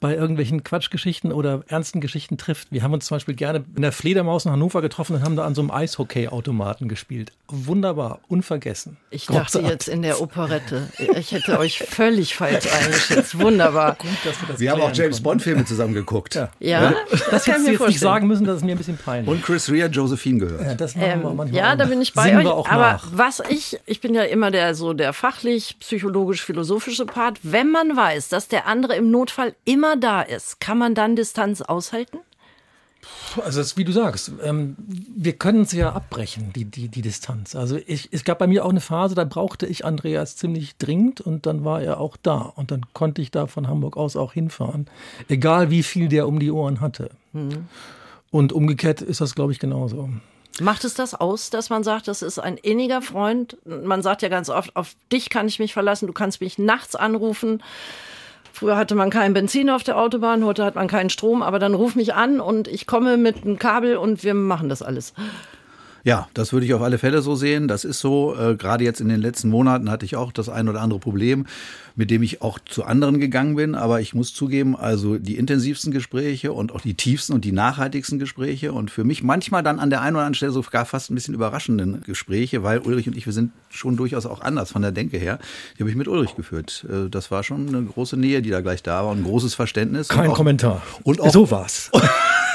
S5: bei irgendwelchen Quatschgeschichten oder ernsten Geschichten trifft. Wir haben uns zum Beispiel gerne in der Fledermaus in Hannover getroffen und haben da an so einem Eishockey-Automaten gespielt. Wunderbar, unvergessen.
S3: Ich dachte jetzt in der Operette. Ich hätte euch völlig falsch eingeschätzt. Wunderbar. Gut,
S2: dass wir das Wir haben auch James Bond-Filme zusammen geguckt.
S3: Ja, ja
S5: das, das kann ich mir jetzt nicht sagen müssen, das ist mir ein bisschen peinlich.
S2: Und Chris Rea, Josephine gehört.
S3: Ja, das machen ähm, wir manchmal ja da bin ich bei euch. Aber nach. was ich, ich bin ja immer der so der fachlich, psychologisch-philosophische Part. Wenn man weiß, dass der andere im Notfall immer da ist, kann man dann Distanz aushalten?
S5: Also ist, wie du sagst, ähm, wir können es ja abbrechen, die, die, die Distanz. Also ich, es gab bei mir auch eine Phase, da brauchte ich Andreas ziemlich dringend und dann war er auch da. Und dann konnte ich da von Hamburg aus auch hinfahren, egal wie viel der um die Ohren hatte. Mhm. Und umgekehrt ist das, glaube ich, genauso.
S3: Macht es das aus, dass man sagt, das ist ein inniger Freund? Man sagt ja ganz oft, auf dich kann ich mich verlassen, du kannst mich nachts anrufen. Früher hatte man kein Benzin auf der Autobahn, heute hat man keinen Strom, aber dann ruf mich an und ich komme mit einem Kabel und wir machen das alles.
S2: Ja, das würde ich auf alle Fälle so sehen. Das ist so. Äh, gerade jetzt in den letzten Monaten hatte ich auch das ein oder andere Problem, mit dem ich auch zu anderen gegangen bin. Aber ich muss zugeben, also die intensivsten Gespräche und auch die tiefsten und die nachhaltigsten Gespräche und für mich manchmal dann an der einen oder anderen Stelle sogar fast ein bisschen überraschenden Gespräche, weil Ulrich und ich, wir sind schon durchaus auch anders von der Denke her. Die habe ich mit Ulrich geführt. Äh, das war schon eine große Nähe, die da gleich da war und ein großes Verständnis.
S5: Kein
S2: auch,
S5: Kommentar.
S2: Und auch, so war's.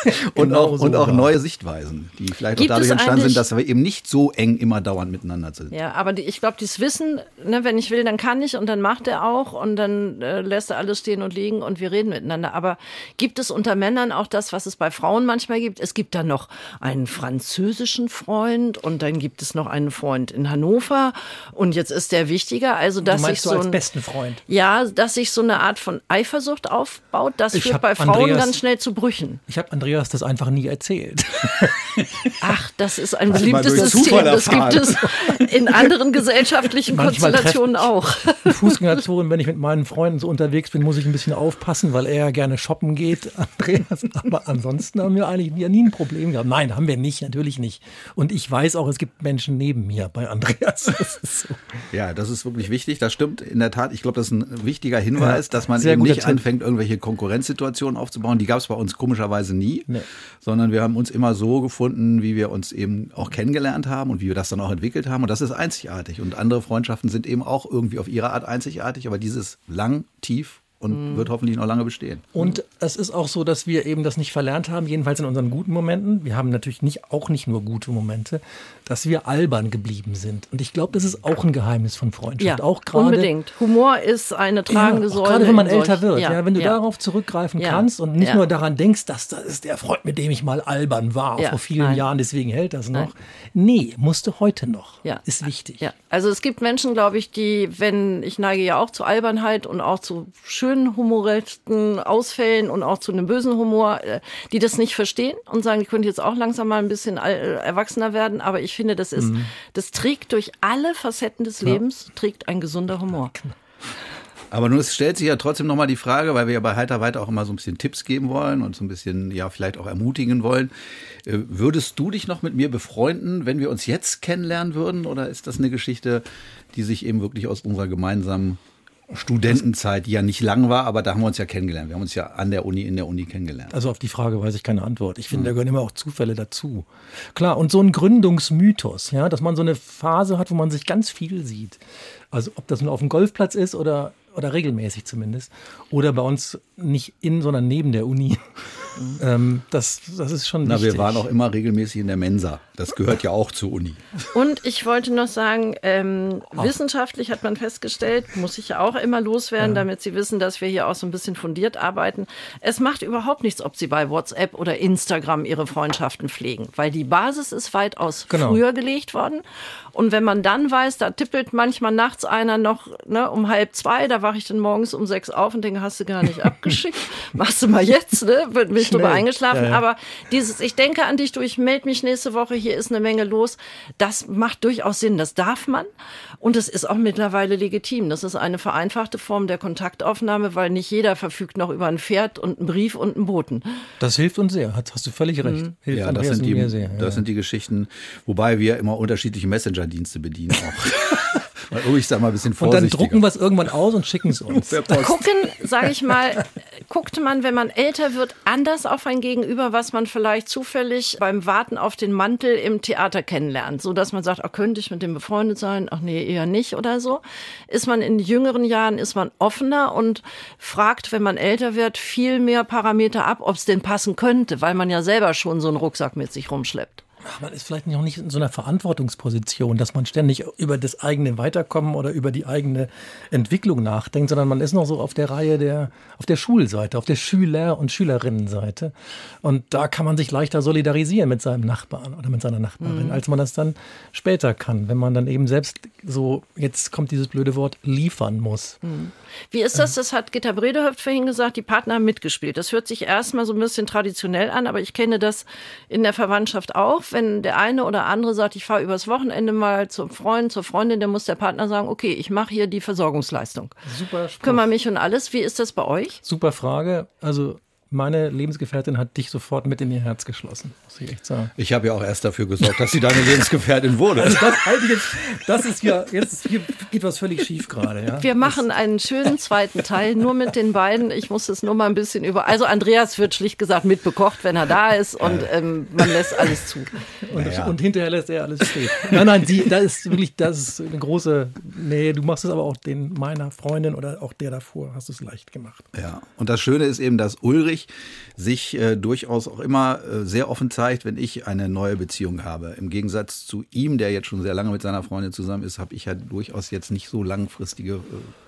S2: und, genau auch, so und auch neue Sichtweisen, die vielleicht Gibt auch dadurch entstanden sind, dass wir eben nicht so eng immer dauernd miteinander sind.
S3: Ja, aber die, ich glaube, dieses Wissen, ne, wenn ich will, dann kann ich und dann macht er auch und dann äh, lässt er alles stehen und liegen und wir reden miteinander. Aber gibt es unter Männern auch das, was es bei Frauen manchmal gibt? Es gibt dann noch einen französischen Freund und dann gibt es noch einen Freund in Hannover und jetzt ist der wichtiger, also dass
S5: sich
S3: so
S5: ein, besten Freund.
S3: Ja, dass sich so eine Art von Eifersucht aufbaut, das ich führt bei Frauen Andreas, ganz schnell zu Brüchen.
S5: Ich habe Andreas das einfach nie erzählt.
S3: Ach, das ist ein beliebtes System. Das gibt es in anderen gesellschaftlichen Manchmal Konstellationen auch.
S5: Fußgängerzonen, wenn ich mit meinen Freunden so unterwegs bin, muss ich ein bisschen aufpassen, weil er ja gerne shoppen geht, Andreas. Aber ansonsten haben wir eigentlich nie, nie ein Problem gehabt. Nein, haben wir nicht, natürlich nicht. Und ich weiß auch, es gibt Menschen neben mir bei Andreas.
S2: Das so. Ja, das ist wirklich wichtig. Das stimmt in der Tat. Ich glaube, das ist ein wichtiger Hinweis, ja, dass man eben nicht Tipp. anfängt, irgendwelche Konkurrenzsituationen aufzubauen. Die gab es bei uns komischerweise nie, nee. sondern wir haben uns immer so gefunden, wie wir uns eben auch kennengelernt haben und wie wir das dann auch entwickelt haben. Und das ist einzigartig. Und andere Freundschaften sind eben auch irgendwie auf ihre Art einzigartig, aber dieses lang, tief und mhm. wird hoffentlich noch lange bestehen.
S5: Und es ist auch so, dass wir eben das nicht verlernt haben, jedenfalls in unseren guten Momenten. Wir haben natürlich nicht, auch nicht nur gute Momente, dass wir albern geblieben sind. Und ich glaube, das ist auch ein Geheimnis von Freundschaft.
S3: Ja,
S5: auch
S3: grade, unbedingt. Humor ist eine tragende ja, Säule.
S5: Gerade wenn man älter wird. Ja, ja, wenn du ja. darauf zurückgreifen kannst und nicht nur daran denkst, dass das ist der Freund, mit dem ich mal albern war vor vielen Nein. Jahren, deswegen hält das noch. Nein. Nee, musste heute noch. Ja. Ist wichtig.
S3: Ja. Also es gibt Menschen, glaube ich, die, wenn, ich neige ja auch zu Albernheit und auch zu schön schönen humoresken Ausfällen und auch zu einem bösen Humor, äh, die das nicht verstehen und sagen, ich könnte jetzt auch langsam mal ein bisschen äh, erwachsener werden. Aber ich finde, das ist, mhm. das trägt durch alle Facetten des Lebens, ja. trägt ein gesunder Humor.
S2: Aber nun stellt sich ja trotzdem nochmal die Frage, weil wir ja bei Heiter weiter auch immer so ein bisschen Tipps geben wollen und so ein bisschen, ja, vielleicht auch ermutigen wollen. Äh, würdest du dich noch mit mir befreunden, wenn wir uns jetzt kennenlernen würden? Oder ist das eine Geschichte, die sich eben wirklich aus unserer gemeinsamen Studentenzeit, die ja nicht lang war, aber da haben wir uns ja kennengelernt. Wir haben uns ja an der Uni, in der Uni kennengelernt.
S5: Also auf die Frage weiß ich keine Antwort. Ich finde, da gehören immer auch Zufälle dazu. Klar, und so ein Gründungsmythos, ja, dass man so eine Phase hat, wo man sich ganz viel sieht. Also ob das nur auf dem Golfplatz ist oder, oder regelmäßig zumindest. Oder bei uns nicht in, sondern neben der Uni. Ähm, das, das ist schon
S2: Na,
S5: wichtig.
S2: wir waren auch immer regelmäßig in der Mensa. Das gehört ja auch zur Uni.
S3: Und ich wollte noch sagen, ähm, wissenschaftlich hat man festgestellt, muss ich ja auch immer loswerden, damit Sie wissen, dass wir hier auch so ein bisschen fundiert arbeiten. Es macht überhaupt nichts, ob Sie bei WhatsApp oder Instagram Ihre Freundschaften pflegen, weil die Basis ist weitaus
S5: Genau.
S3: früher gelegt worden. Und wenn man dann weiß, da tippelt manchmal nachts einer noch ne, um halb zwei, da wache ich dann morgens um sechs auf und denke, hast du gar nicht abgeschickt? Machst du mal jetzt, ne? Bin ich drüber eingeschlafen.
S5: Ja, ja.
S3: Aber dieses, ich denke an dich, du, ich melde mich nächste Woche, hier ist eine Menge los, das macht durchaus Sinn, das darf man. Und es ist auch mittlerweile legitim. Das ist eine vereinfachte Form der Kontaktaufnahme, weil nicht jeder verfügt noch über ein Pferd und einen Brief und einen Boten.
S5: Das hilft uns sehr, hast, hast du völlig recht. Hilft
S2: Ja, das sind, die,
S5: sehr.
S2: das
S5: ja.
S2: sind die Geschichten, wobei wir immer unterschiedliche Messenger-Dienste bedienen auch. Weil Uli ist da mal ein bisschen
S5: und dann drucken wir es irgendwann aus und schicken es uns.
S3: Gucken, sage ich mal, guckt man, wenn man älter wird, anders auf ein Gegenüber, was man vielleicht zufällig beim Warten auf den Mantel im Theater kennenlernt, so dass man sagt, ach, könnte ich mit dem befreundet sein? Ach nee, eher nicht oder so. Ist man in jüngeren Jahren ist man offener und fragt, wenn man älter wird, viel mehr Parameter ab, ob es denn passen könnte, weil man ja selber schon so einen Rucksack mit sich rumschleppt.
S5: Ach, Man ist vielleicht noch nicht in so einer Verantwortungsposition, dass man ständig über das eigene Weiterkommen oder über die eigene Entwicklung nachdenkt, sondern man ist noch so auf der Reihe der, auf der Schulseite, auf der Schüler- und Schülerinnenseite. Und da kann man sich leichter solidarisieren mit seinem Nachbarn oder mit seiner Nachbarin, als man das dann später kann, wenn man dann eben selbst so, jetzt kommt dieses blöde Wort, liefern muss.
S3: Wie ist das? Das hat Gitta Bredehöft vorhin gesagt, die Partner haben mitgespielt. Das hört sich erstmal so ein bisschen traditionell an, aber ich kenne das in der Verwandtschaft auch. Wenn der eine oder andere sagt, ich fahre übers Wochenende mal zum Freund, zur Freundin, dann muss der Partner sagen, okay, ich mache hier die Versorgungsleistung.
S5: Super Spruch.
S3: Kümmere mich um alles. Wie ist das bei euch?
S5: Super Frage. Also meine Lebensgefährtin hat dich sofort mit in ihr Herz geschlossen, muss ich echt sagen.
S2: Ich habe ja auch erst dafür gesorgt, dass sie deine Lebensgefährtin wurde.
S5: Das, halte ich jetzt, das ist ja, jetzt hier geht was völlig schief gerade. Ja?
S3: Wir machen einen schönen zweiten Teil nur mit den beiden. Ich muss es nur mal ein bisschen über. Also Andreas wird schlicht gesagt mitbekocht, wenn er da ist und ähm, man lässt alles zu.
S5: Und,
S2: Naja.
S5: und hinterher lässt er alles stehen. Nein, nein, sie, das ist wirklich, das ist eine große. Nee, du machst es aber auch den meiner Freundin oder auch der davor, hast du es leicht gemacht.
S2: Ja, und das Schöne ist eben, dass Ulrich sich äh, durchaus auch immer äh, sehr offen zeigt, wenn ich eine neue Beziehung habe. Im Gegensatz zu ihm, der jetzt schon sehr lange mit seiner Freundin zusammen ist, habe ich ja durchaus jetzt nicht so langfristige äh,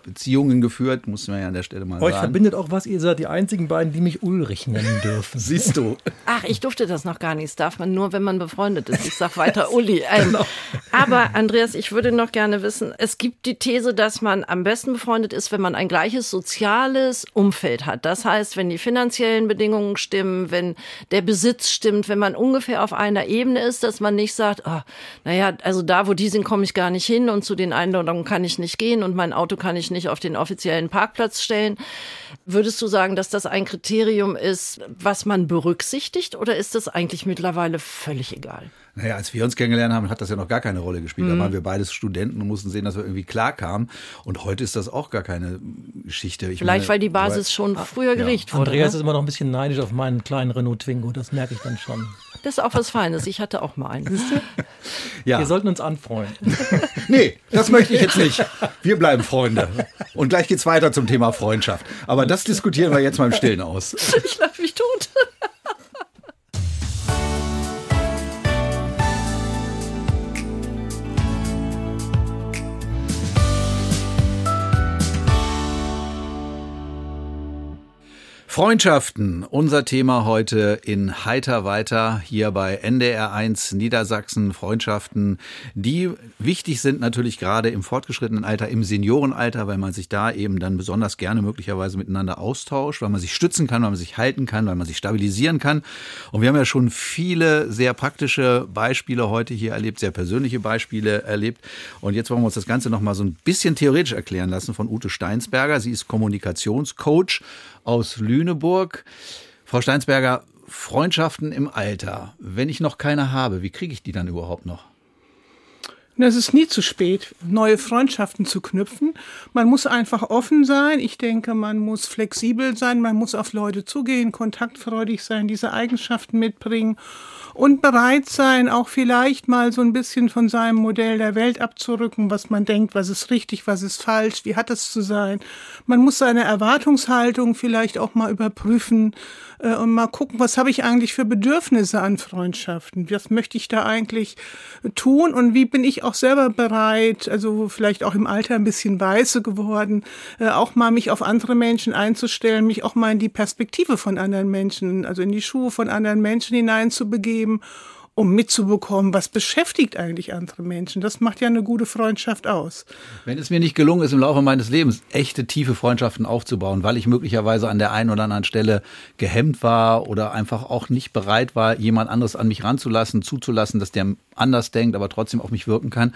S2: Beziehungen geführt, muss man ja an der Stelle mal
S5: Euch
S2: sagen.
S5: verbindet auch was, ihr seid die einzigen beiden, die mich Ulrich nennen dürfen.
S2: Siehst du.
S3: Ach, ich durfte das noch gar nicht. Das darf man nur, wenn man befreundet ist. Ich sag weiter Uli. Ähm, Aber Andreas, ich würde noch gerne wissen, es gibt die These, dass man am besten befreundet ist, wenn man ein gleiches soziales Umfeld hat. Das heißt, wenn die finanziellen Bedingungen stimmen, wenn der Besitz stimmt, wenn man ungefähr auf einer Ebene ist, dass man nicht sagt, ah, naja, also da, wo die sind, komme ich gar nicht hin und zu den Einladungen kann ich nicht gehen und mein Auto kann ich nicht auf den offiziellen Parkplatz stellen. Würdest du sagen, dass das ein Kriterium ist, was man berücksichtigt oder ist das eigentlich mittlerweile völlig egal?
S2: Naja, als wir uns kennengelernt haben, hat das ja noch gar keine Rolle gespielt.
S5: Mhm.
S2: Da waren wir beides Studenten und mussten sehen, dass wir irgendwie klarkamen. Und heute ist das auch gar keine Geschichte. Ich
S3: Vielleicht,
S2: meine,
S3: weil die Basis schon früher gelegt wurde.
S5: Andreas
S3: Ne?
S5: ist immer noch ein bisschen neidisch auf meinen kleinen Renault Twingo, das merke ich dann schon.
S3: Das ist auch was Feines. Ich hatte auch mal einen.
S2: Ja.
S5: Wir sollten uns anfreunden.
S2: Nee, das möchte ich jetzt nicht. Wir bleiben Freunde. Und gleich geht's weiter zum Thema Freundschaft. Aber das diskutieren wir jetzt mal im Stillen aus.
S3: Ich lach mich tot.
S2: Freundschaften, unser Thema heute in Heiter weiter hier bei NDR1 Niedersachsen. Freundschaften, die wichtig sind natürlich gerade im fortgeschrittenen Alter, im Seniorenalter, weil man sich da eben dann besonders gerne möglicherweise miteinander austauscht, weil man sich stützen kann, weil man sich halten kann, weil man sich stabilisieren kann. Und wir haben ja schon viele sehr praktische Beispiele heute hier erlebt, sehr persönliche Beispiele erlebt. Und jetzt wollen wir uns das Ganze noch mal so ein bisschen theoretisch erklären lassen von Ute Steinsberger. Sie ist Kommunikationscoach aus Lüneburg. Frau Steinsberger, Freundschaften im Alter. Wenn ich noch keine habe, wie kriege ich die dann überhaupt noch?
S6: Und es ist nie zu spät, neue Freundschaften zu knüpfen. Man muss einfach offen sein. Ich denke, man muss flexibel sein. Man muss auf Leute zugehen, kontaktfreudig sein, diese Eigenschaften mitbringen und bereit sein, auch vielleicht mal so ein bisschen von seinem Modell der Welt abzurücken, was man denkt, was ist richtig, was ist falsch, wie hat es zu sein. Man muss seine Erwartungshaltung vielleicht auch mal überprüfen äh, und mal gucken, was habe ich eigentlich für Bedürfnisse an Freundschaften, was möchte ich da eigentlich tun und wie bin ich auch selber bereit, also vielleicht auch im Alter ein bisschen weiße geworden, äh, auch mal mich auf andere Menschen einzustellen, mich auch mal in die Perspektive von anderen Menschen, also in die Schuhe von anderen Menschen hineinzubegeben geben, um mitzubekommen, was beschäftigt eigentlich andere Menschen. Das macht ja eine gute Freundschaft aus.
S2: Wenn es mir nicht gelungen ist, im Laufe meines Lebens echte, tiefe Freundschaften aufzubauen, weil ich möglicherweise an der einen oder anderen Stelle gehemmt war oder einfach auch nicht bereit war, jemand anderes an mich ranzulassen, zuzulassen, dass der anders denkt, aber trotzdem auf mich wirken kann,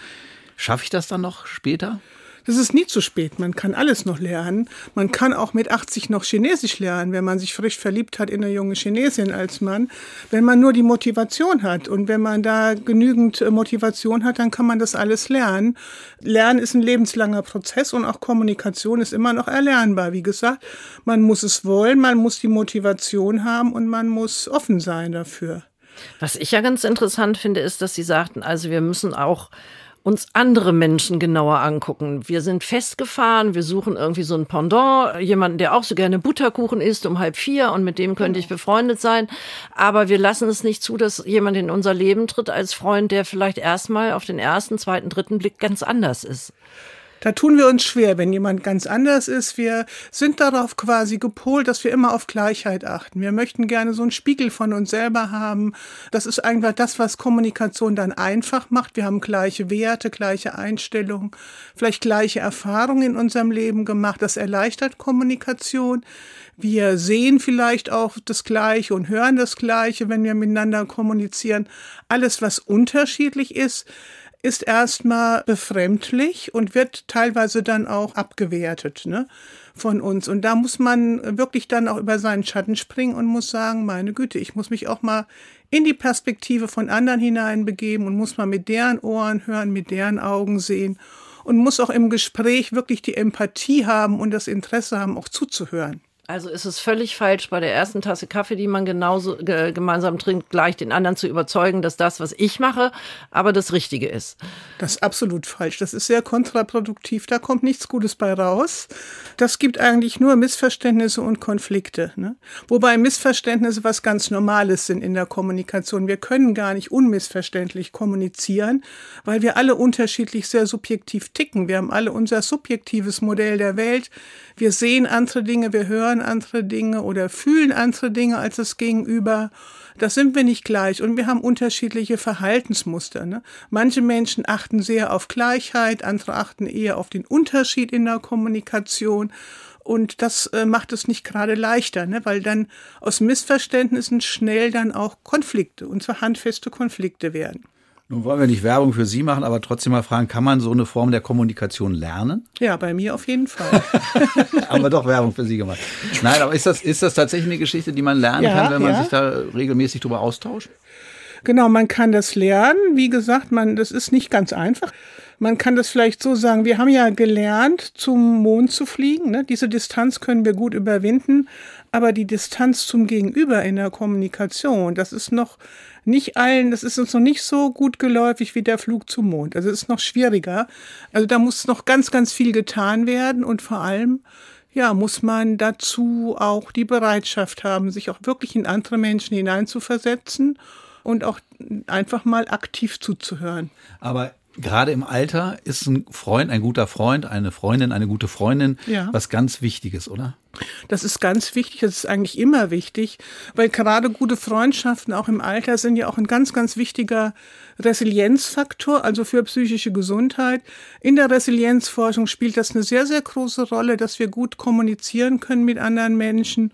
S2: schaffe ich das dann noch später?
S6: Das ist nie zu spät. Man kann alles noch lernen. Man kann auch mit 80 noch Chinesisch lernen, wenn man sich frisch verliebt hat in eine junge Chinesin als Mann. Wenn man nur die Motivation hat und wenn man da genügend äh, Motivation hat, dann kann man das alles lernen. Lernen ist ein lebenslanger Prozess und auch Kommunikation ist immer noch erlernbar. Wie gesagt, man muss es wollen, man muss die Motivation haben und man muss offen sein dafür.
S3: Was ich ja ganz interessant finde, ist, dass Sie sagten, also wir müssen auch uns andere Menschen genauer angucken. Wir sind festgefahren, wir suchen irgendwie so ein Pendant, jemanden, der auch so gerne Butterkuchen isst um halb vier und mit dem könnte ich befreundet sein. Aber wir lassen es nicht zu, dass jemand in unser Leben tritt als Freund, der vielleicht erstmal auf den ersten, zweiten, dritten Blick ganz anders ist.
S6: Da tun wir uns schwer, wenn jemand ganz anders ist. Wir sind darauf quasi gepolt, dass wir immer auf Gleichheit achten. Wir möchten gerne so einen Spiegel von uns selber haben. Das ist einfach das, was Kommunikation dann einfach macht. Wir haben gleiche Werte, gleiche Einstellungen, vielleicht gleiche Erfahrungen in unserem Leben gemacht. Das erleichtert Kommunikation. Wir sehen vielleicht auch das Gleiche und hören das Gleiche, wenn wir miteinander kommunizieren. Alles, was unterschiedlich ist, ist erstmal befremdlich und wird teilweise dann auch abgewertet ne, von uns. Und da muss man wirklich dann auch über seinen Schatten springen und muss sagen, meine Güte, ich muss mich auch mal in die Perspektive von anderen hineinbegeben und muss mal mit deren Ohren hören, mit deren Augen sehen und muss auch im Gespräch wirklich die Empathie haben und das Interesse haben, auch zuzuhören.
S3: Also ist es völlig falsch, bei der ersten Tasse Kaffee, die man genauso ge gemeinsam trinkt, gleich den anderen zu überzeugen, dass das, was ich mache, aber das Richtige ist.
S6: Das ist absolut falsch. Das ist sehr kontraproduktiv. Da kommt nichts Gutes bei raus. Das gibt eigentlich nur Missverständnisse und Konflikte. Ne? Wobei Missverständnisse was ganz Normales sind in der Kommunikation. Wir können gar nicht unmissverständlich kommunizieren, weil wir alle unterschiedlich sehr subjektiv ticken. Wir haben alle unser subjektives Modell der Welt. Wir sehen andere Dinge, wir hören andere Dinge oder fühlen andere Dinge als das Gegenüber. Das sind wir nicht gleich und wir haben unterschiedliche Verhaltensmuster. Ne? Manche Menschen achten sehr auf Gleichheit, andere achten eher auf den Unterschied in der Kommunikation. Und das äh, macht es nicht gerade leichter, ne? weil dann aus Missverständnissen schnell dann auch Konflikte, und zwar handfeste Konflikte werden.
S2: Nun wollen wir nicht Werbung für Sie machen, aber trotzdem mal fragen, kann man so eine Form der Kommunikation lernen?
S6: Ja, bei mir auf jeden Fall.
S2: Haben wir doch Werbung für Sie gemacht. Nein, aber ist das, ist das tatsächlich eine Geschichte, die man lernen ja, kann, wenn man ja. sich da regelmäßig drüber austauscht?
S6: Genau, man kann das lernen. Wie gesagt, man, das ist nicht ganz einfach. Man kann das vielleicht so sagen, wir haben ja gelernt, zum Mond zu fliegen. Ne? Diese Distanz können wir gut überwinden, aber die Distanz zum Gegenüber in der Kommunikation, das ist noch nicht allen, das ist uns noch nicht so gut geläufig wie der Flug zum Mond. Also es ist noch schwieriger. Also da muss noch ganz, ganz viel getan werden und vor allem ja, muss man dazu auch die Bereitschaft haben, sich auch wirklich in andere Menschen hineinzuversetzen und auch einfach mal aktiv zuzuhören.
S2: Aber gerade im Alter ist ein Freund, ein guter Freund, eine Freundin, eine gute Freundin ja. was ganz Wichtiges, oder?
S6: Das ist ganz wichtig, das ist eigentlich immer wichtig, weil gerade gute Freundschaften auch im Alter sind ja auch ein ganz, ganz wichtiger Resilienzfaktor, also für psychische Gesundheit. In der Resilienzforschung spielt das eine sehr, sehr große Rolle, dass wir gut kommunizieren können mit anderen Menschen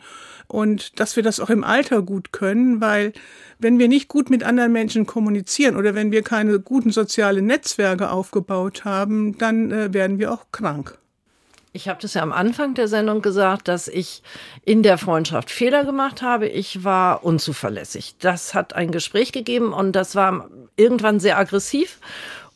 S6: und dass wir das auch im Alter gut können, weil wenn wir nicht gut mit anderen Menschen kommunizieren oder wenn wir keine guten sozialen Netzwerke aufgebaut haben, dann äh, werden wir auch krank.
S3: Ich habe das ja am Anfang der Sendung gesagt, dass ich in der Freundschaft Fehler gemacht habe. Ich war unzuverlässig. Das hat ein Gespräch gegeben und das war irgendwann sehr aggressiv.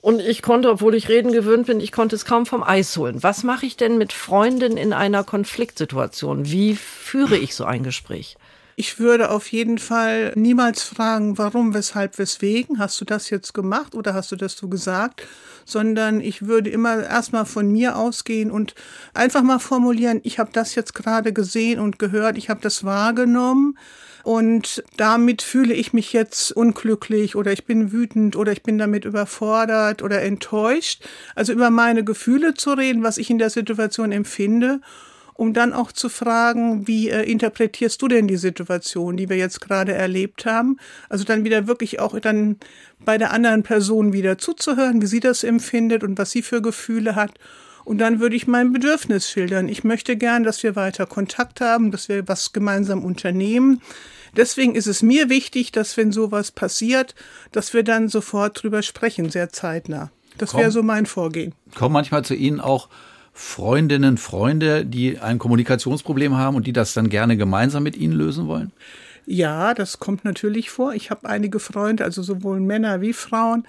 S3: Und ich konnte, obwohl ich reden gewöhnt bin, ich konnte es kaum vom Eis holen. Was mache ich denn mit Freunden in einer Konfliktsituation? Wie führe ich so ein Gespräch?
S6: Ich würde auf jeden Fall niemals fragen, warum, weshalb, weswegen. Hast du das jetzt gemacht oder hast du das so gesagt? Sondern ich würde immer erstmal von mir ausgehen und einfach mal formulieren, ich habe das jetzt gerade gesehen und gehört, ich habe das wahrgenommen. Und damit fühle ich mich jetzt unglücklich oder ich bin wütend oder ich bin damit überfordert oder enttäuscht. Also über meine Gefühle zu reden, was ich in der Situation empfinde um dann auch zu fragen, wie äh, interpretierst du denn die Situation, die wir jetzt gerade erlebt haben? Also dann wieder wirklich auch dann bei der anderen Person wieder zuzuhören, wie sie das empfindet und was sie für Gefühle hat. Und dann würde ich mein Bedürfnis schildern. Ich möchte gern, dass wir weiter Kontakt haben, dass wir was gemeinsam unternehmen. Deswegen ist es mir wichtig, dass wenn sowas passiert, dass wir dann sofort drüber sprechen, sehr zeitnah. Das wäre so mein Vorgehen.
S2: Kommt manchmal zu Ihnen auch Freundinnen, Freunde, die ein Kommunikationsproblem haben und die das dann gerne gemeinsam mit Ihnen lösen wollen?
S6: Ja, das kommt natürlich vor. Ich habe einige Freunde, also sowohl Männer wie Frauen,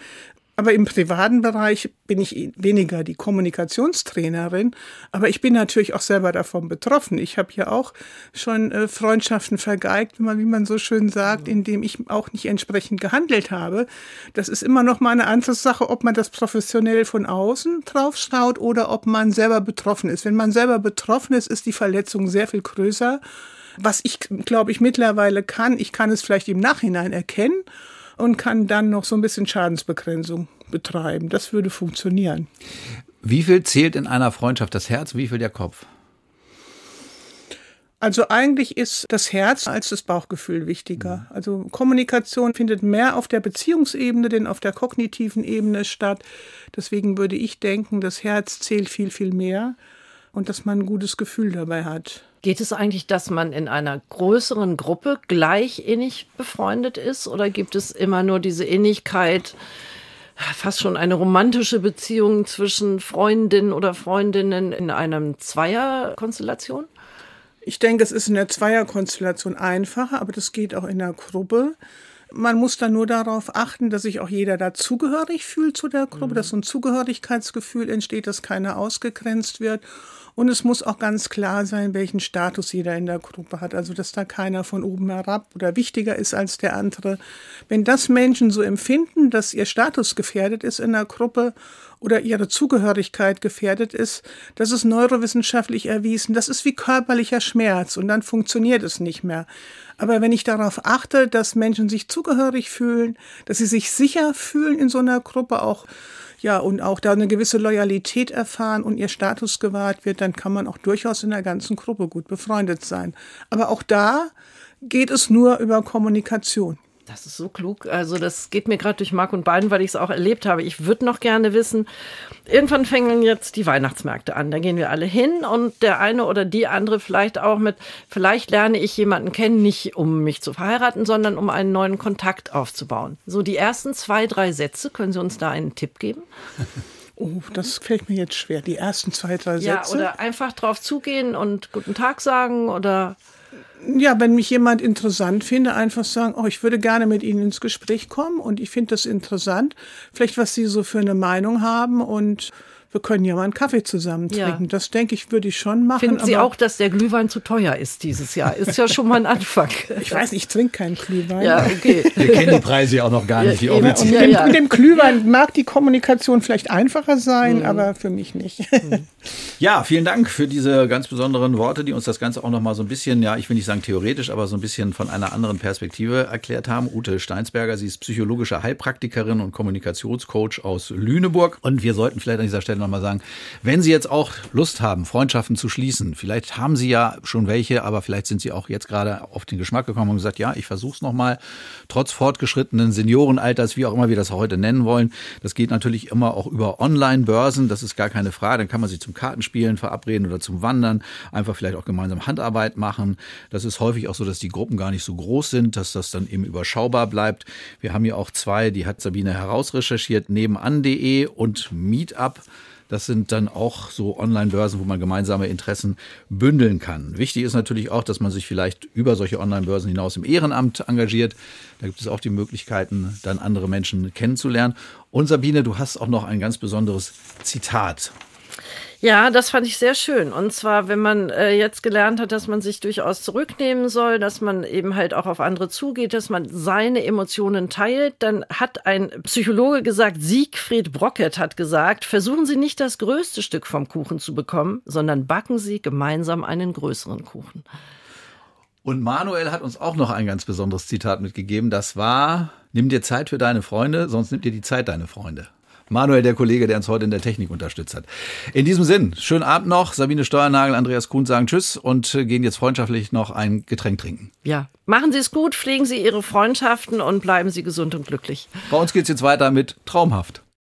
S6: aber im privaten Bereich bin ich weniger die Kommunikationstrainerin, aber ich bin natürlich auch selber davon betroffen. Ich habe ja auch schon äh, Freundschaften vergeigt, wie man, wie man so schön sagt, indem ich auch nicht entsprechend gehandelt habe. Das ist immer noch mal eine andere Sache, ob man das professionell von außen drauf schaut oder ob man selber betroffen ist. Wenn man selber betroffen ist, ist die Verletzung sehr viel größer. Was ich, glaube ich, mittlerweile kann, ich kann es vielleicht im Nachhinein erkennen und kann dann noch so ein bisschen Schadensbegrenzung betreiben. Das würde funktionieren.
S2: Wie viel zählt in einer Freundschaft das Herz, wie viel der Kopf?
S6: Also eigentlich ist das Herz als das Bauchgefühl wichtiger. Also Kommunikation findet mehr auf der Beziehungsebene, denn auf der kognitiven Ebene statt. Deswegen würde ich denken, das Herz zählt viel, viel mehr und dass man ein gutes Gefühl dabei hat.
S3: Geht es eigentlich, dass man in einer größeren Gruppe gleich innig befreundet ist oder gibt es immer nur diese Innigkeit, fast schon eine romantische Beziehung zwischen Freundinnen oder Freundinnen in einem Zweierkonstellation?
S6: Ich denke, es ist in der Zweierkonstellation einfacher, aber das geht auch in der Gruppe. Man muss dann nur darauf achten, dass sich auch jeder dazugehörig fühlt zu der Gruppe, mhm. dass so ein Zugehörigkeitsgefühl entsteht, dass keiner ausgegrenzt wird. Und es muss auch ganz klar sein, welchen Status jeder in der Gruppe hat. Also, dass da keiner von oben herab oder wichtiger ist als der andere. Wenn das Menschen so empfinden, dass ihr Status gefährdet ist in der Gruppe oder ihre Zugehörigkeit gefährdet ist, das ist neurowissenschaftlich erwiesen. Das ist wie körperlicher Schmerz und dann funktioniert es nicht mehr. Aber wenn ich darauf achte, dass Menschen sich zugehörig fühlen, dass sie sich sicher fühlen in so einer Gruppe, auch ja, und auch da eine gewisse Loyalität erfahren und ihr Status gewahrt wird, dann kann man auch durchaus in der ganzen Gruppe gut befreundet sein. Aber auch da geht es nur über Kommunikation.
S3: Das ist so klug. Also das geht mir gerade durch Mark und Bein, weil ich es auch erlebt habe. Ich würde noch gerne wissen, irgendwann fängen jetzt die Weihnachtsmärkte an. Da gehen wir alle hin und der eine oder die andere vielleicht auch mit, vielleicht lerne ich jemanden kennen, nicht um mich zu verheiraten, sondern um einen neuen Kontakt aufzubauen. So die ersten zwei, drei Sätze, können Sie uns da einen Tipp geben?
S6: Oh, das fällt mir jetzt schwer. Die ersten zwei, drei Sätze.
S3: Ja, oder einfach drauf zugehen und guten Tag sagen oder
S6: ja, wenn mich jemand interessant finde, einfach sagen, oh, ich würde gerne mit Ihnen ins Gespräch kommen und ich finde das interessant. Vielleicht, was Sie so für eine Meinung haben und wir können ja mal einen Kaffee zusammen trinken. Ja. Das denke ich, würde ich schon machen.
S3: Finden Sie auch, dass der Glühwein zu teuer ist dieses Jahr? Ist ja schon mal ein Anfang.
S6: ich weiß, ich trinke keinen Glühwein.
S2: Ja, okay. Wir kennen die Preise ja auch noch gar nicht.
S6: Ja, und ja, dem, ja. dem Glühwein mag die Kommunikation vielleicht einfacher sein, mhm. aber für mich nicht.
S2: ja, vielen Dank für diese ganz besonderen Worte, die uns das Ganze auch noch mal so ein bisschen, ja, ich will nicht sagen theoretisch, aber so ein bisschen von einer anderen Perspektive erklärt haben. Ute Steinsberger, sie ist psychologische Heilpraktikerin und Kommunikationscoach aus Lüneburg. Und wir sollten vielleicht an dieser Stelle nochmal sagen, wenn Sie jetzt auch Lust haben, Freundschaften zu schließen, vielleicht haben Sie ja schon welche, aber vielleicht sind Sie auch jetzt gerade auf den Geschmack gekommen und gesagt, ja, ich versuche es nochmal, trotz fortgeschrittenen Seniorenalters, wie auch immer wir das heute nennen wollen. Das geht natürlich immer auch über Online-Börsen, das ist gar keine Frage. Dann kann man sich zum Kartenspielen verabreden oder zum Wandern, einfach vielleicht auch gemeinsam Handarbeit machen. Das ist häufig auch so, dass die Gruppen gar nicht so groß sind, dass das dann eben überschaubar bleibt. Wir haben hier auch zwei, die hat Sabine herausrecherchiert, nebenan.de und Meetup Das sind dann auch so Online-Börsen, wo man gemeinsame Interessen bündeln kann. Wichtig ist natürlich auch, dass man sich vielleicht über solche Online-Börsen hinaus im Ehrenamt engagiert. Da gibt es auch die Möglichkeiten, dann andere Menschen kennenzulernen. Und Sabine, du hast auch noch ein ganz besonderes Zitat
S3: ja, das fand ich sehr schön. Und zwar, wenn man äh, jetzt gelernt hat, dass man sich durchaus zurücknehmen soll, dass man eben halt auch auf andere zugeht, dass man seine Emotionen teilt, dann hat ein Psychologe gesagt, Siegfried Brockett hat gesagt, versuchen Sie nicht das größte Stück vom Kuchen zu bekommen, sondern backen Sie gemeinsam einen größeren Kuchen.
S2: Und Manuel hat uns auch noch ein ganz besonderes Zitat mitgegeben. Das war, nimm dir Zeit für deine Freunde, sonst nimmt dir die Zeit deine Freunde. Manuel, der Kollege, der uns heute in der Technik unterstützt hat. In diesem Sinn, schönen Abend noch. Sabine Steuernagel, Andreas Kuhn sagen Tschüss und gehen jetzt freundschaftlich noch ein Getränk trinken.
S3: Ja, machen Sie es gut, pflegen Sie Ihre Freundschaften und bleiben Sie gesund und glücklich.
S2: Bei uns geht es jetzt weiter mit Traumhaft.